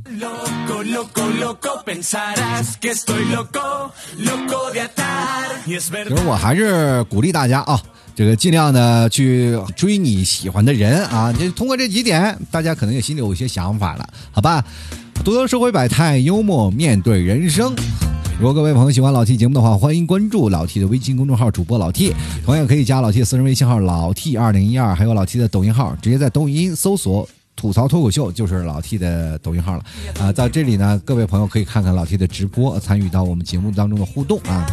其实我还是鼓励大家啊，这个尽量的去追你喜欢的人啊。就通过这几点，大家可能也心里有一些想法了，好吧？多多社会百态，幽默面对人生。如果各位朋友喜欢老 T 节目的话，欢迎关注老 T 的微信公众号主播老 T，同样可以加老 T 的私人微信号老 T 二零一二，还有老 T 的抖音号，直接在抖音搜索。吐槽脱口秀就是老 T 的抖音号了啊，在这里呢，各位朋友可以看看老 T 的直播，参与到我们节目当中的互动啊。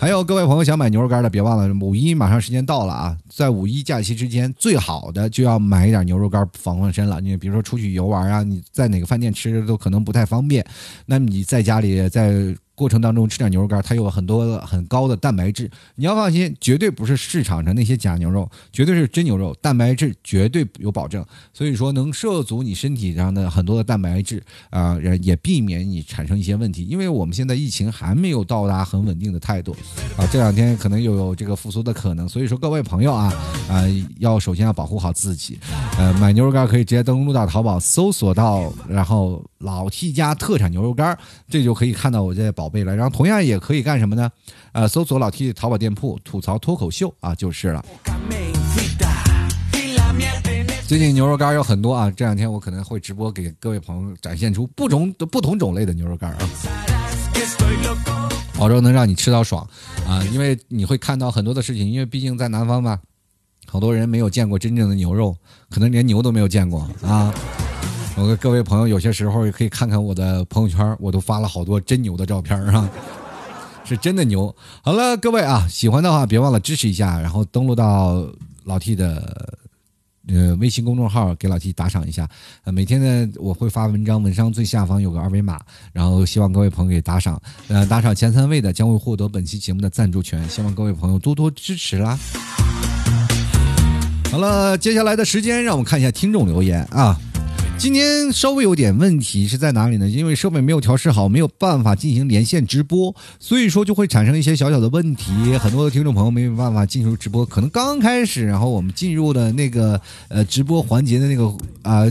还有各位朋友想买牛肉干的，别忘了五一马上时间到了啊，在五一假期之间，最好的就要买一点牛肉干防防身了。你比如说出去游玩啊，你在哪个饭店吃都可能不太方便，那你在家里在。过程当中吃点牛肉干，它有很多很高的蛋白质。你要放心，绝对不是市场上那些假牛肉，绝对是真牛肉，蛋白质绝对有保证。所以说能摄足你身体上的很多的蛋白质啊，也避免你产生一些问题。因为我们现在疫情还没有到达很稳定的态度啊，这两天可能又有这个复苏的可能。所以说各位朋友啊啊，要首先要保护好自己。呃，买牛肉干可以直接登录到淘宝搜索到，然后老 T 家特产牛肉干，这就可以看到我在宝。贝了，然后同样也可以干什么呢？呃，搜索老 T 淘宝店铺吐槽脱口秀啊，就是了。最近牛肉干有很多啊，这两天我可能会直播给各位朋友展现出不同不同种类的牛肉干啊，保证能让你吃到爽啊，因为你会看到很多的事情，因为毕竟在南方嘛，好多人没有见过真正的牛肉，可能连牛都没有见过啊。我各位朋友，有些时候也可以看看我的朋友圈，我都发了好多真牛的照片啊，是真的牛。好了，各位啊，喜欢的话别忘了支持一下，然后登录到老 T 的呃微信公众号，给老 T 打赏一下。呃，每天呢我会发文章，文章最下方有个二维码，然后希望各位朋友给打赏。呃，打赏前三位的将会获得本期节目的赞助权，希望各位朋友多多支持啦。好了，接下来的时间让我们看一下听众留言啊。今天稍微有点问题是在哪里呢？因为设备没有调试好，没有办法进行连线直播，所以说就会产生一些小小的问题。很多的听众朋友没有办法进入直播，可能刚开始，然后我们进入的那个呃直播环节的那个啊。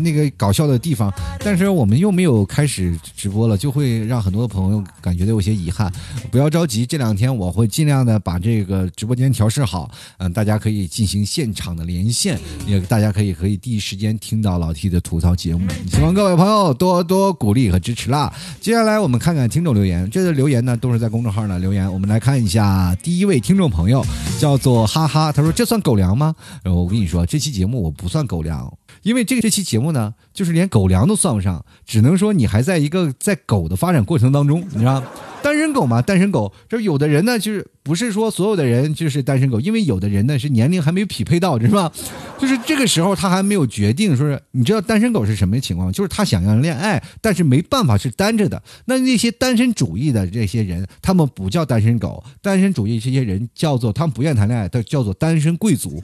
那个搞笑的地方，但是我们又没有开始直播了，就会让很多朋友感觉到有些遗憾。不要着急，这两天我会尽量的把这个直播间调试好，嗯，大家可以进行现场的连线，也大家可以可以第一时间听到老 T 的吐槽节目。希望各位朋友多多鼓励和支持啦。接下来我们看看听众留言，这个留言呢都是在公众号呢留言。我们来看一下第一位听众朋友，叫做哈哈，他说这算狗粮吗？我跟你说，这期节目我不算狗粮。因为这个这期节目呢，就是连狗粮都算不上，只能说你还在一个在狗的发展过程当中，你知道，单身狗嘛，单身狗，这有的人呢，就是不是说所有的人就是单身狗，因为有的人呢是年龄还没有匹配到，是吧？就是这个时候他还没有决定，说是你知道单身狗是什么情况？就是他想要恋爱，但是没办法是单着的。那那些单身主义的这些人，他们不叫单身狗，单身主义这些人叫做他们不愿谈恋爱，他叫做单身贵族。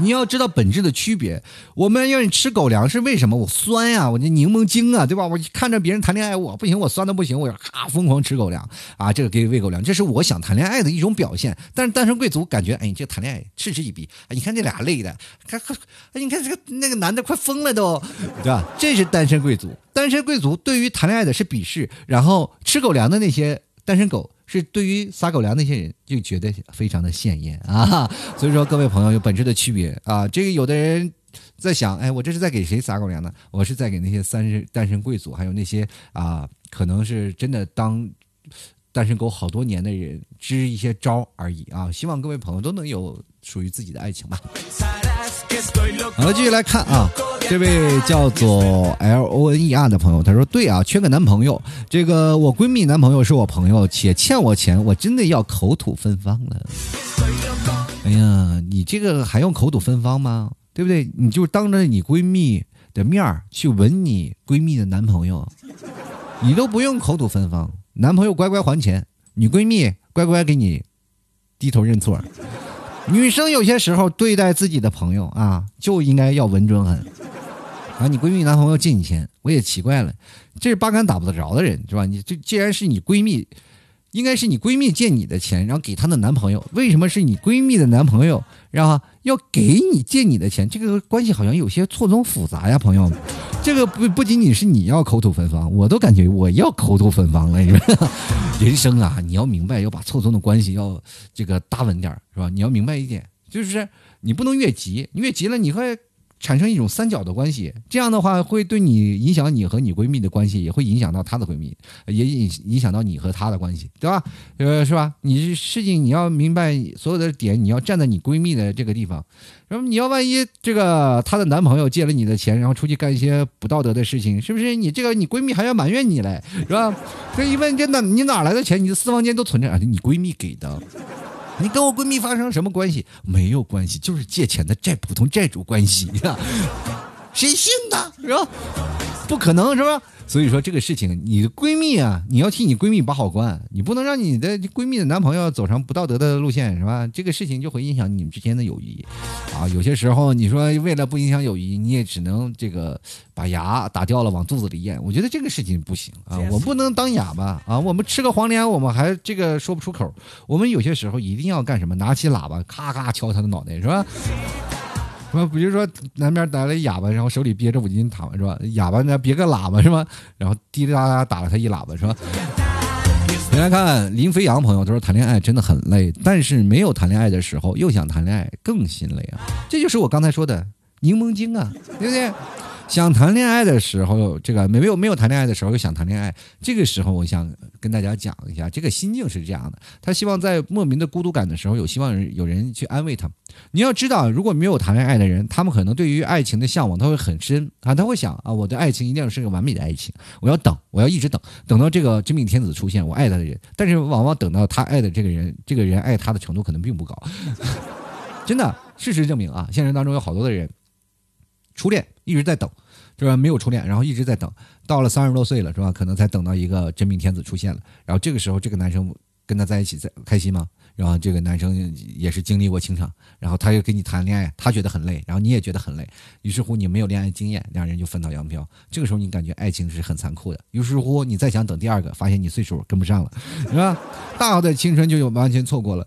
你要知道本质的区别，我们要你吃狗粮是为什么？我酸呀，我这柠檬精啊，对吧？我看着别人谈恋爱，我不行，我酸的不行，我要咔疯狂吃狗粮啊！这个给喂狗粮，这是我想谈恋爱的一种表现。但是单身贵族感觉，哎，你这谈恋爱嗤之以鼻。哎，你看这俩累的，看，哎，你看这个那个男的快疯了都，对吧？这是单身贵族。单身贵族对于谈恋爱的是鄙视，然后吃狗粮的那些单身狗。是对于撒狗粮那些人就觉得非常的鲜艳啊，所以说各位朋友有本质的区别啊。这个有的人在想，哎，我这是在给谁撒狗粮呢？我是在给那些三十单身贵族，还有那些啊，可能是真的当单身狗好多年的人支一些招而已啊。希望各位朋友都能有属于自己的爱情吧。好了，继续来看啊，这位叫做 L O N E R 的朋友，他说：“对啊，缺个男朋友。这个我闺蜜男朋友是我朋友，且欠我钱，我真的要口吐芬芳了。哎呀，你这个还用口吐芬芳吗？对不对？你就当着你闺蜜的面去吻你闺蜜的男朋友，你都不用口吐芬芳，男朋友乖乖还钱，女闺蜜乖乖给你低头认错。”女生有些时候对待自己的朋友啊，就应该要稳准狠。啊，你闺蜜男朋友借你钱，我也奇怪了，这是八竿打不着的人是吧？你这既然是你闺蜜，应该是你闺蜜借你的钱，然后给她的男朋友，为什么是你闺蜜的男朋友，然后要给你借你的钱？这个关系好像有些错综复杂呀，朋友。这个不不仅仅是你要口吐芬芳，我都感觉我要口吐芬芳了。人生啊，你要明白，要把错综的关系要这个搭稳点是吧？你要明白一点，就是你不能越急，你越急了，你会产生一种三角的关系，这样的话会对你影响你和你闺蜜的关系，也会影响到她的闺蜜，也影影响到你和她的关系，对吧？呃，是吧？你事情你要明白所有的点，你要站在你闺蜜的这个地方。然后你要万一这个她的男朋友借了你的钱，然后出去干一些不道德的事情，是不是？你这个你闺蜜还要埋怨你嘞，是吧？这一问，这哪你哪来的钱？你的私房钱都存着啊，你闺蜜给的。你跟我闺蜜发生什么关系？没有关系，就是借钱的债，普通债主关系。谁信呢？是吧？不可能，是吧？所以说这个事情，你的闺蜜啊，你要替你闺蜜把好关，你不能让你的闺蜜的男朋友走上不道德的路线，是吧？这个事情就会影响你们之间的友谊，啊，有些时候你说为了不影响友谊，你也只能这个把牙打掉了往肚子里咽。我觉得这个事情不行啊，我不能当哑巴啊，我们吃个黄连，我们还这个说不出口，我们有些时候一定要干什么？拿起喇叭，咔咔敲他的脑袋，是吧？比如说南边来了一哑巴，然后手里憋着五斤糖，是吧？哑巴呢别个喇叭，是吧？然后滴滴答答打了他一喇叭，是吧？你来看林飞扬朋友，他说谈恋爱真的很累，但是没有谈恋爱的时候又想谈恋爱，更心累啊！这就是我刚才说的柠檬精啊，对不对？想谈恋爱的时候，这个没有没有谈恋爱的时候又想谈恋爱，这个时候我想跟大家讲一下，这个心境是这样的：他希望在莫名的孤独感的时候，有希望有人去安慰他。你要知道，如果没有谈恋爱的人，他们可能对于爱情的向往他会很深啊，他会想啊，我的爱情一定要是个完美的爱情，我要等，我要一直等，等到这个真命天子出现，我爱他的人。但是往往等到他爱的这个人，这个人爱他的程度可能并不高。真的，事实证明啊，现实当中有好多的人。初恋一直在等，是吧？没有初恋，然后一直在等，到了三十多岁了，是吧？可能才等到一个真命天子出现了，然后这个时候，这个男生跟他在一起，在开心吗？然后这个男生也是经历过情场，然后他又跟你谈恋爱，他觉得很累，然后你也觉得很累，于是乎你没有恋爱经验，两人就分道扬镳。这个时候你感觉爱情是很残酷的，于是乎你再想等第二个，发现你岁数跟不上了，是吧？大好的青春就有完全错过了。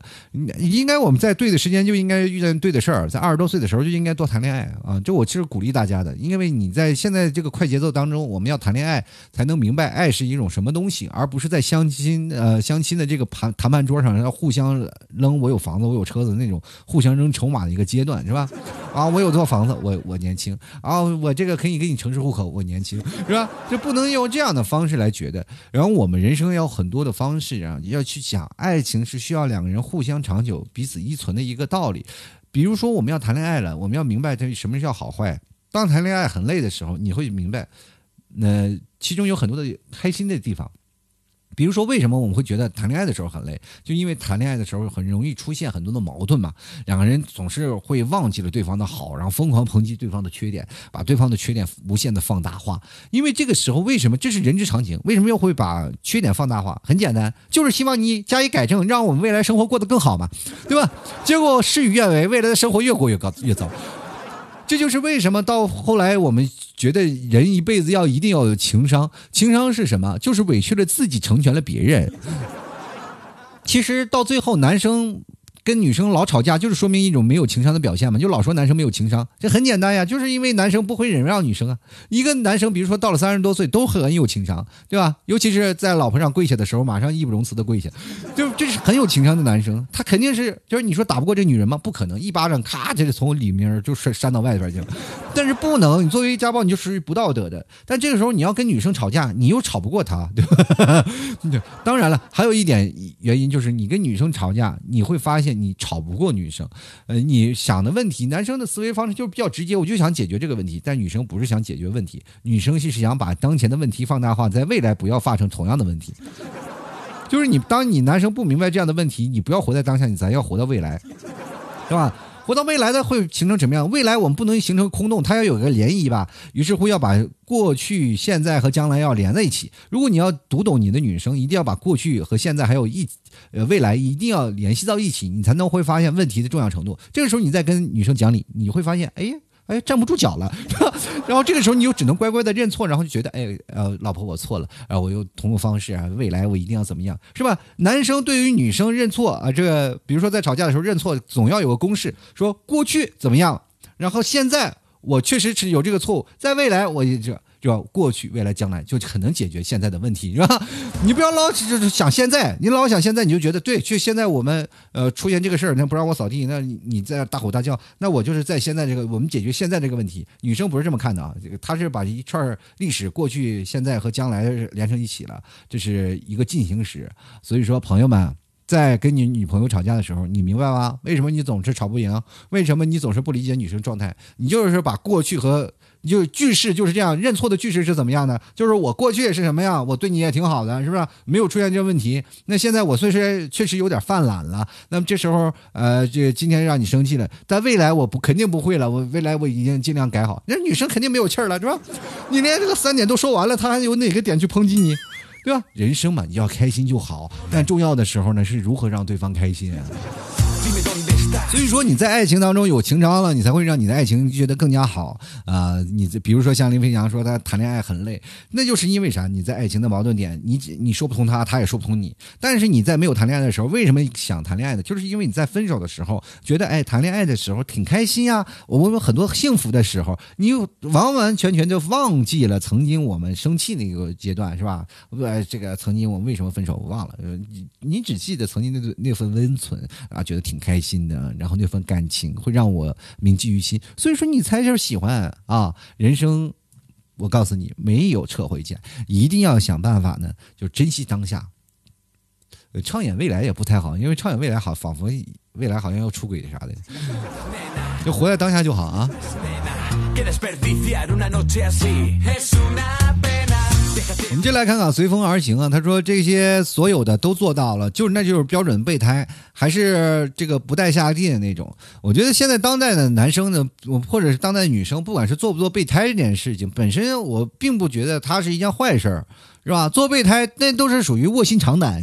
应该我们在对的时间就应该遇见对的事儿，在二十多岁的时候就应该多谈恋爱啊！这我其实鼓励大家的，因为你在现在这个快节奏当中，我们要谈恋爱才能明白爱是一种什么东西，而不是在相亲呃相亲的这个谈谈判桌上要互相扔我有。房子，我有车子，那种互相扔筹码的一个阶段，是吧？啊，我有套房子，我我年轻啊，我这个可以给你城市户口，我年轻，是吧？就不能用这样的方式来觉得。然后我们人生要有很多的方式啊，要去讲爱情是需要两个人互相长久、彼此依存的一个道理。比如说，我们要谈恋爱了，我们要明白这什么叫好坏。当谈恋爱很累的时候，你会明白，那其中有很多的开心的地方。比如说，为什么我们会觉得谈恋爱的时候很累？就因为谈恋爱的时候很容易出现很多的矛盾嘛。两个人总是会忘记了对方的好，然后疯狂抨击对方的缺点，把对方的缺点无限的放大化。因为这个时候，为什么这是人之常情？为什么又会把缺点放大化？很简单，就是希望你加以改正，让我们未来生活过得更好嘛，对吧？结果事与愿违，未来的生活越过越高越糟。这就是为什么到后来我们觉得人一辈子要一定要有情商，情商是什么？就是委屈了自己，成全了别人。其实到最后，男生。跟女生老吵架，就是说明一种没有情商的表现嘛？就老说男生没有情商，这很简单呀，就是因为男生不会忍让女生啊。一个男生，比如说到了三十多岁，都很有情商，对吧？尤其是在老婆上跪下的时候，马上义不容辞的跪下，就这是很有情商的男生。他肯定是，就是你说打不过这女人吗？不可能，一巴掌咔，就是从里面就扇扇到外边去了。但是不能，你作为家暴，你就属于不道德的。但这个时候你要跟女生吵架，你又吵不过她，对吧？当然了，还有一点原因就是你跟女生吵架，你会发现。你吵不过女生，呃，你想的问题，男生的思维方式就是比较直接，我就想解决这个问题，但女生不是想解决问题，女生是想把当前的问题放大化，在未来不要发生同样的问题。就是你，当你男生不明白这样的问题，你不要活在当下，你咱要活到未来，对吧？活到未来的会形成什么样？未来我们不能形成空洞，它要有个涟漪吧。于是乎要把过去、现在和将来要连在一起。如果你要读懂你的女生，一定要把过去和现在还有一呃未来一定要联系到一起，你才能会发现问题的重要程度。这个时候你再跟女生讲理，你会发现，哎。哎，站不住脚了，然后这个时候你就只能乖乖的认错，然后就觉得，哎，呃，老婆我错了，然后我又通过方式啊，未来我一定要怎么样，是吧？男生对于女生认错啊，这个比如说在吵架的时候认错，总要有个公式，说过去怎么样，然后现在我确实是有这个错误，在未来我这就要过去、未来、将来，就很能解决现在的问题，是吧？你不要老就是想现在，你老想现在，你就觉得对，就现在我们呃出现这个事儿，那不让我扫地，那你你在大吼大叫，那我就是在现在这个我们解决现在这个问题。女生不是这么看的啊，这个她是把一串历史、过去、现在和将来连成一起了，这是一个进行时。所以说，朋友们。在跟你女朋友吵架的时候，你明白吗？为什么你总是吵不赢？为什么你总是不理解女生状态？你就是把过去和就句式就是这样认错的句式是怎么样的？就是我过去也是什么样，我对你也挺好的，是不是？没有出现这问题。那现在我虽然确实有点犯懒了，那么这时候呃，这今天让你生气了，但未来我不肯定不会了，我未来我已经尽量改好。那女生肯定没有气儿了，是吧？你连这个三点都说完了，她还有哪个点去抨击你？对吧？人生嘛，你要开心就好，但重要的时候呢，是如何让对方开心啊。所以说你在爱情当中有情商了，你才会让你的爱情觉得更加好啊！你比如说像林飞翔说他谈恋爱很累，那就是因为啥？你在爱情的矛盾点，你你说不通他，他也说不通你。但是你在没有谈恋爱的时候，为什么想谈恋爱呢？就是因为你在分手的时候觉得哎，谈恋爱的时候挺开心呀，我们有很多幸福的时候，你又完完全全就忘记了曾经我们生气那个阶段，是吧？呃，这个曾经我们为什么分手，我忘了。你你只记得曾经那那份温存啊，觉得挺开心的。然后那份感情会让我铭记于心，所以说你才是喜欢啊！人生，我告诉你，没有撤回键，一定要想办法呢，就珍惜当下。畅演未来也不太好，因为畅演未来好，仿佛未来好像要出轨啥的，就活在当下就好啊。我们就来看看随风而行啊。他说这些所有的都做到了，就是那就是标准备胎，还是这个不带下地的那种。我觉得现在当代的男生呢，我或者是当代女生，不管是做不做备胎这件事情，本身我并不觉得它是一件坏事儿，是吧？做备胎那都是属于卧薪尝胆，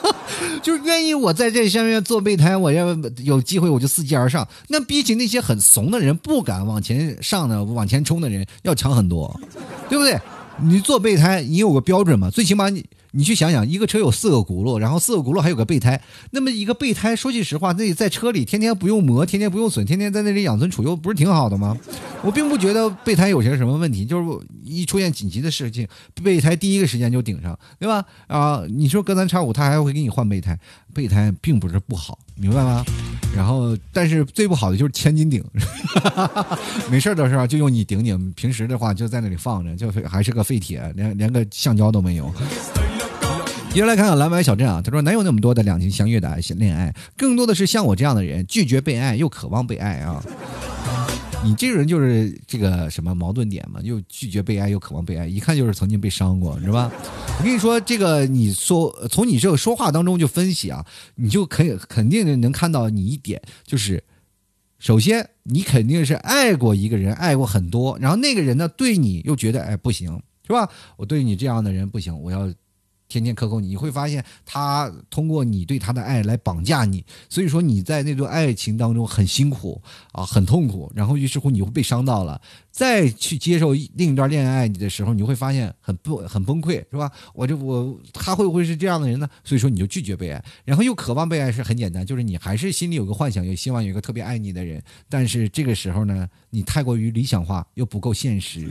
就是愿意我在这上面做备胎，我要有机会我就伺机而上。那比起那些很怂的人不敢往前上的、往前冲的人要强很多，对不对？你做备胎，你有个标准吗？最起码你。你去想想，一个车有四个轱辘，然后四个轱辘还有个备胎。那么一个备胎，说句实话，那在车里天天不用磨，天天不用损，天天在那里养尊处优，不是挺好的吗？我并不觉得备胎有些什么问题，就是一出现紧急的事情，备胎第一个时间就顶上，对吧？啊，你说隔三差五他还会给你换备胎，备胎并不是不好，明白吗？然后，但是最不好的就是千斤顶，没事的时候就用你顶顶，平时的话就在那里放着，就还是个废铁，连连个橡胶都没有。接下来看看蓝白小镇啊，他说哪有那么多的两情相悦的爱恋爱，更多的是像我这样的人，拒绝被爱又渴望被爱啊。你这个人就是这个什么矛盾点嘛，又拒绝被爱又渴望被爱，一看就是曾经被伤过，是吧？我跟你说，这个你说从你这个说话当中就分析啊，你就可以肯定能看到你一点，就是首先你肯定是爱过一个人，爱过很多，然后那个人呢对你又觉得哎不行，是吧？我对你这样的人不行，我要。天天克扣你，你会发现他通过你对他的爱来绑架你，所以说你在那段爱情当中很辛苦啊，很痛苦，然后于是乎你会被伤到了，再去接受另一段恋爱你的时候，你会发现很不很崩溃，是吧？我就我他会不会是这样的人呢？所以说你就拒绝被爱，然后又渴望被爱是很简单，就是你还是心里有个幻想，也希望有一个特别爱你的人，但是这个时候呢，你太过于理想化又不够现实。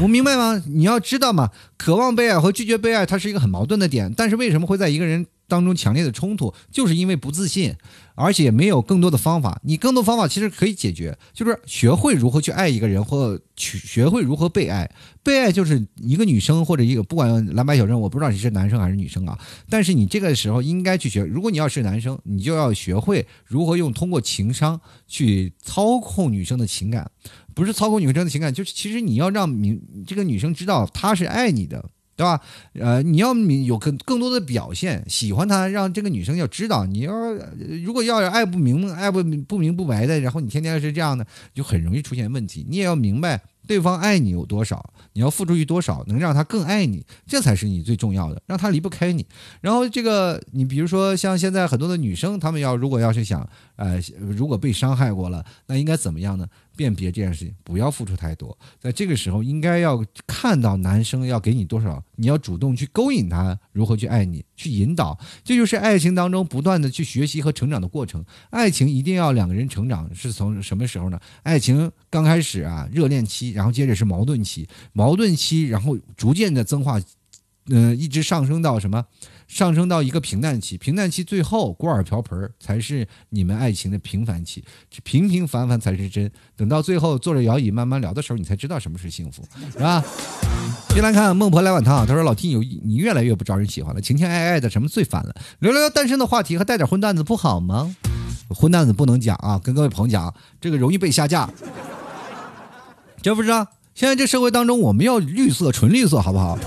我明白吗？你要知道嘛，渴望被爱和拒绝被爱，它是一个很矛盾的点。但是为什么会在一个人当中强烈的冲突？就是因为不自信，而且没有更多的方法。你更多方法其实可以解决，就是学会如何去爱一个人，或去学会如何被爱。被爱就是一个女生或者一个不管蓝白小镇，我不知道你是男生还是女生啊。但是你这个时候应该去学。如果你要是男生，你就要学会如何用通过情商去操控女生的情感。不是操控女生的情感，就是其实你要让明这个女生知道她是爱你的，对吧？呃，你要有更更多的表现，喜欢她，让这个女生要知道。你要如果要是爱不明、爱不不明不白的，然后你天天是这样的，就很容易出现问题。你也要明白。对方爱你有多少，你要付出去多少，能让他更爱你，这才是你最重要的，让他离不开你。然后这个，你比如说像现在很多的女生，她们要如果要是想，呃，如果被伤害过了，那应该怎么样呢？辨别这件事情，不要付出太多，在这个时候应该要看到男生要给你多少，你要主动去勾引他，如何去爱你，去引导，这就是爱情当中不断的去学习和成长的过程。爱情一定要两个人成长，是从什么时候呢？爱情刚开始啊，热恋期。然后接着是矛盾期，矛盾期，然后逐渐的增化，嗯、一直上升到什么？上升到一个平淡期，平淡期最后锅碗瓢盆才是你们爱情的平凡期，平平凡凡才是真。等到最后坐着摇椅慢慢聊的时候，你才知道什么是幸福，是吧？先来看孟婆来碗汤，他说老 T 有你越来越不招人喜欢了，情情爱爱的什么最烦了？聊聊单身的话题和带点荤段子不好吗？荤段子不能讲啊，跟各位朋友讲，这个容易被下架，知不知道？现在这社会当中，我们要绿色，纯绿色，好不好？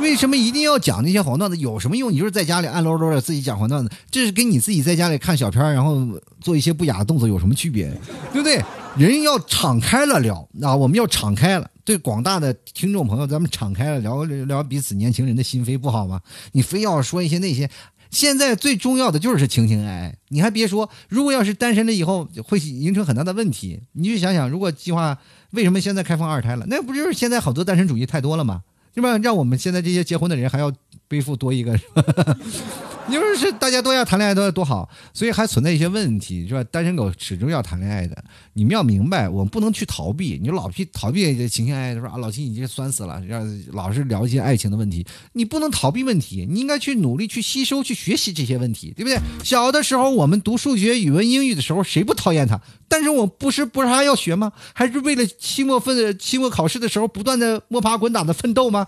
为什么一定要讲那些黄段子？有什么用？你就是在家里暗搂搂的自己讲黄段子，这是跟你自己在家里看小片儿然后做一些不雅的动作有什么区别？对不对？人要敞开了聊啊，我们要敞开了，对广大的听众朋友，咱们敞开了聊聊彼此年轻人的心扉，不好吗？你非要说一些那些。现在最重要的就是情情爱爱，你还别说，如果要是单身了以后，会形成很大的问题。你就想想，如果计划为什么现在开放二胎了，那不就是现在好多单身主义太多了吗？是吧？让我们现在这些结婚的人还要背负多一个，是吧？你说是大家都要谈恋爱，都要多好，所以还存在一些问题，是吧？单身狗始终要谈恋爱的，你们要明白，我们不能去逃避。你老去逃避情情爱爱说啊，老秦你这酸死了，让老是聊一些爱情的问题，你不能逃避问题，你应该去努力去吸收、去学习这些问题，对不对？小的时候我们读数学、语文、英语的时候，谁不讨厌它？但是我不是不是还要学吗？还是为了期末分、期末考试的时候不断的摸爬滚打的奋斗吗？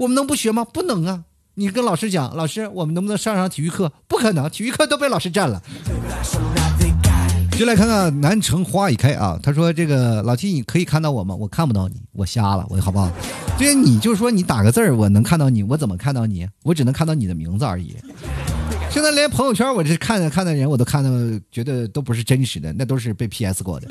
我们能不学吗？不能啊！你跟老师讲，老师，我们能不能上上体育课？不可能，体育课都被老师占了。就来看看南城花已开啊，他说这个老七，你可以看到我吗？我看不到你，我瞎了，我好不好？对，你就说你打个字儿，我能看到你，我怎么看到你？我只能看到你的名字而已。现在连朋友圈我这看的看的人我都看到，觉得都不是真实的，那都是被 PS 过的。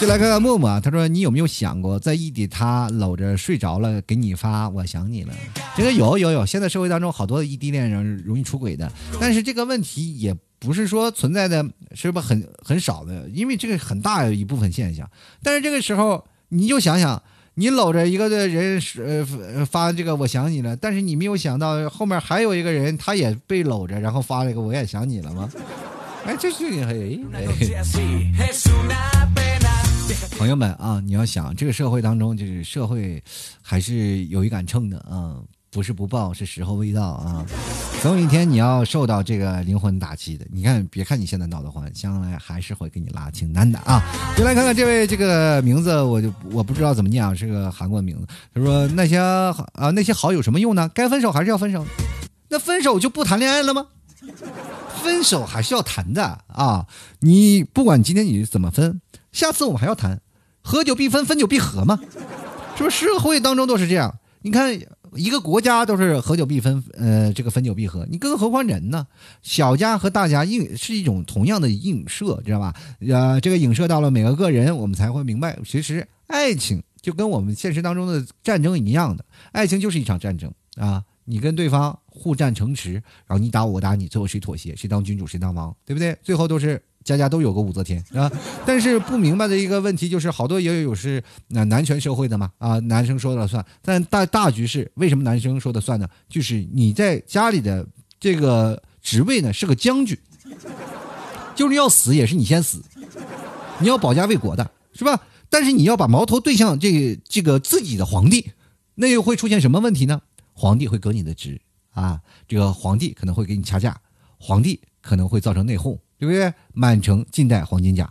就来看看默默啊，他说你有没有想过，在异地他搂着睡着了，给你发我想你了。这个有有有，现在社会当中好多异地恋人容易出轨的，但是这个问题也不是说存在的是不很很少的，因为这个很大一部分现象。但是这个时候你就想想。你搂着一个的人呃发这个我想你了，但是你没有想到后面还有一个人，他也被搂着，然后发了一个我也想你了吗？哎，这是哎哎。朋友们啊，你要想这个社会当中，就是社会还是有一杆秤的啊。不是不报，是时候未到啊！总有一天你要受到这个灵魂打击的。你看，别看你现在闹得欢，将来还是会给你拉清单的啊！就来看看这位这个名字，我就我不知道怎么念啊，是个韩国名字。他说那些啊那些好有什么用呢？该分手还是要分手，那分手就不谈恋爱了吗？分手还是要谈的啊！你不管今天你怎么分，下次我们还要谈，合久必分，分久必合嘛，是不是？社会当中都是这样，你看。一个国家都是合久必分，呃，这个分久必合，你更何况人呢？小家和大家映是一种同样的映射，知道吧？呃，这个影射到了每个个人，我们才会明白，其实爱情就跟我们现实当中的战争一样的，爱情就是一场战争啊！你跟对方互战城池，然后你打我，我打你，最后谁妥协，谁当君主，谁当王，对不对？最后都是。家家都有个武则天啊，但是不明白的一个问题就是，好多也有是那男权社会的嘛啊，男生说了算。但大大局是为什么男生说的算呢？就是你在家里的这个职位呢是个将军，就是要死也是你先死，你要保家卫国的是吧？但是你要把矛头对向这这个自己的皇帝，那又会出现什么问题呢？皇帝会革你的职啊，这个皇帝可能会给你掐架，皇帝可能会造成内讧。对不对？满城尽带黄金甲，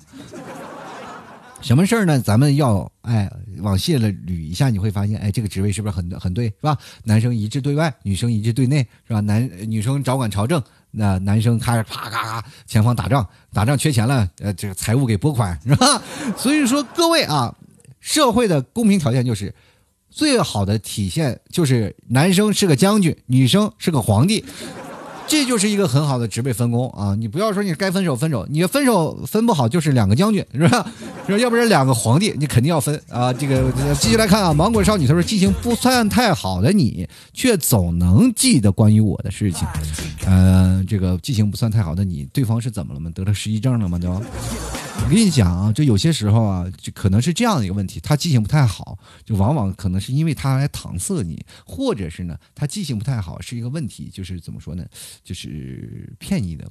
什么事儿呢？咱们要哎往细了捋一下，你会发现，哎，这个职位是不是很很对，是吧？男生一致对外，女生一致对内，是吧？男女生掌管朝政，那男生开始啪咔咔前方打仗，打仗缺钱了，呃，这个财务给拨款，是吧？所以说，各位啊，社会的公平条件就是最好的体现，就是男生是个将军，女生是个皇帝。这就是一个很好的职位分工啊！你不要说你该分手分手，你分手分不好就是两个将军是吧？说要不然两个皇帝，你肯定要分啊！这个继续来看啊，芒果少女她说记性不算太好的你，却总能记得关于我的事情。嗯，这个记性不算太好的你，对方是怎么了吗？得了失忆症了吗？对吧？我跟你讲啊，就有些时候啊，就可能是这样的一个问题，他记性不太好，就往往可能是因为他来搪塞你，或者是呢，他记性不太好是一个问题，就是怎么说呢，就是骗你的。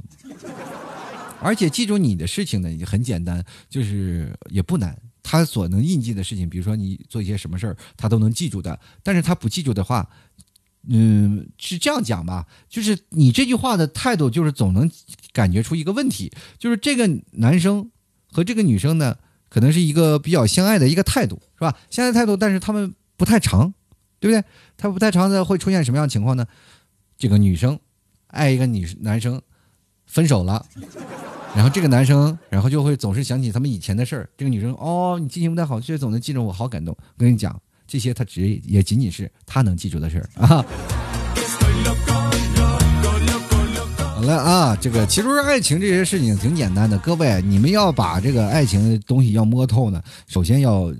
而且记住你的事情呢，也很简单，就是也不难。他所能印记的事情，比如说你做一些什么事儿，他都能记住的。但是他不记住的话，嗯，是这样讲吧，就是你这句话的态度，就是总能感觉出一个问题，就是这个男生和这个女生呢，可能是一个比较相爱的一个态度，是吧？相爱态度，但是他们不太长，对不对？他不太长的会出现什么样的情况呢？这个女生爱一个女男生，分手了。然后这个男生，然后就会总是想起他们以前的事儿。这个女生，哦，你记性不太好，却总能记着我，好感动。我跟你讲，这些他只也仅仅是他能记住的事儿啊。好了啊，这个其实爱情这些事情挺简单的，各位，你们要把这个爱情的东西要摸透呢，首先要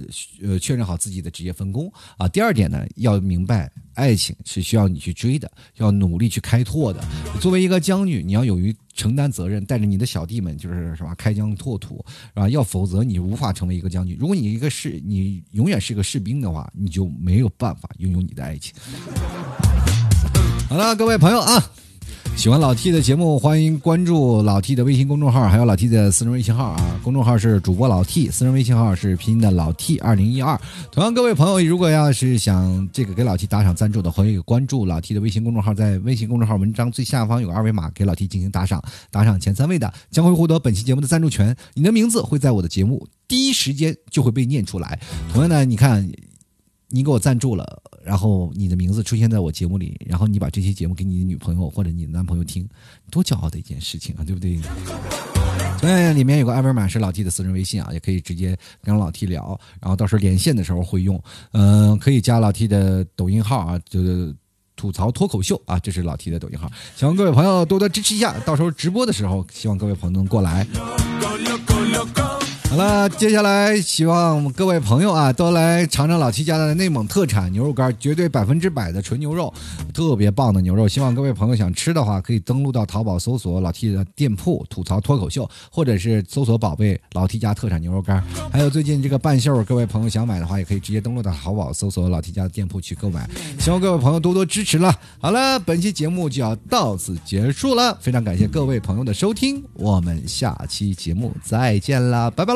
呃确认好自己的职业分工啊。第二点呢，要明白爱情是需要你去追的，要努力去开拓的。作为一个将军，你要勇于承担责任，带着你的小弟们就是什么，开疆拓土，啊？要否则你无法成为一个将军。如果你一个士，你永远是个士兵的话，你就没有办法拥有你的爱情。好了，各位朋友啊。喜欢老 T 的节目，欢迎关注老 T 的微信公众号，还有老 T 的私人微信号啊。公众号是主播老 T，私人微信号是拼音的老 T 二零一二。同样，各位朋友，如果要是想这个给老 T 打赏赞助的，欢迎关注老 T 的微信公众号，在微信公众号文章最下方有个二维码，给老 T 进行打赏，打赏前三位的将会获得本期节目的赞助权，你的名字会在我的节目第一时间就会被念出来。同样呢，你看。你给我赞助了，然后你的名字出现在我节目里，然后你把这期节目给你的女朋友或者你的男朋友听，多骄傲的一件事情啊，对不对？对，里面有个二维码是老 T 的私人微信啊，也可以直接跟老 T 聊，然后到时候连线的时候会用。嗯，可以加老 T 的抖音号啊，就是吐槽脱口秀啊，这是老 T 的抖音号，希望各位朋友多多支持一下，到时候直播的时候，希望各位朋友能过来。好了，接下来希望各位朋友啊，都来尝尝老 T 家的内蒙特产牛肉干，绝对百分之百的纯牛肉，特别棒的牛肉。希望各位朋友想吃的话，可以登录到淘宝搜索老 T 的店铺“吐槽脱口秀”，或者是搜索“宝贝老 T 家特产牛肉干”。还有最近这个半袖，各位朋友想买的话，也可以直接登录到淘宝搜索老 T 家的店铺去购买。希望各位朋友多多支持了。好了，本期节目就要到此结束了，非常感谢各位朋友的收听，我们下期节目再见啦，拜拜。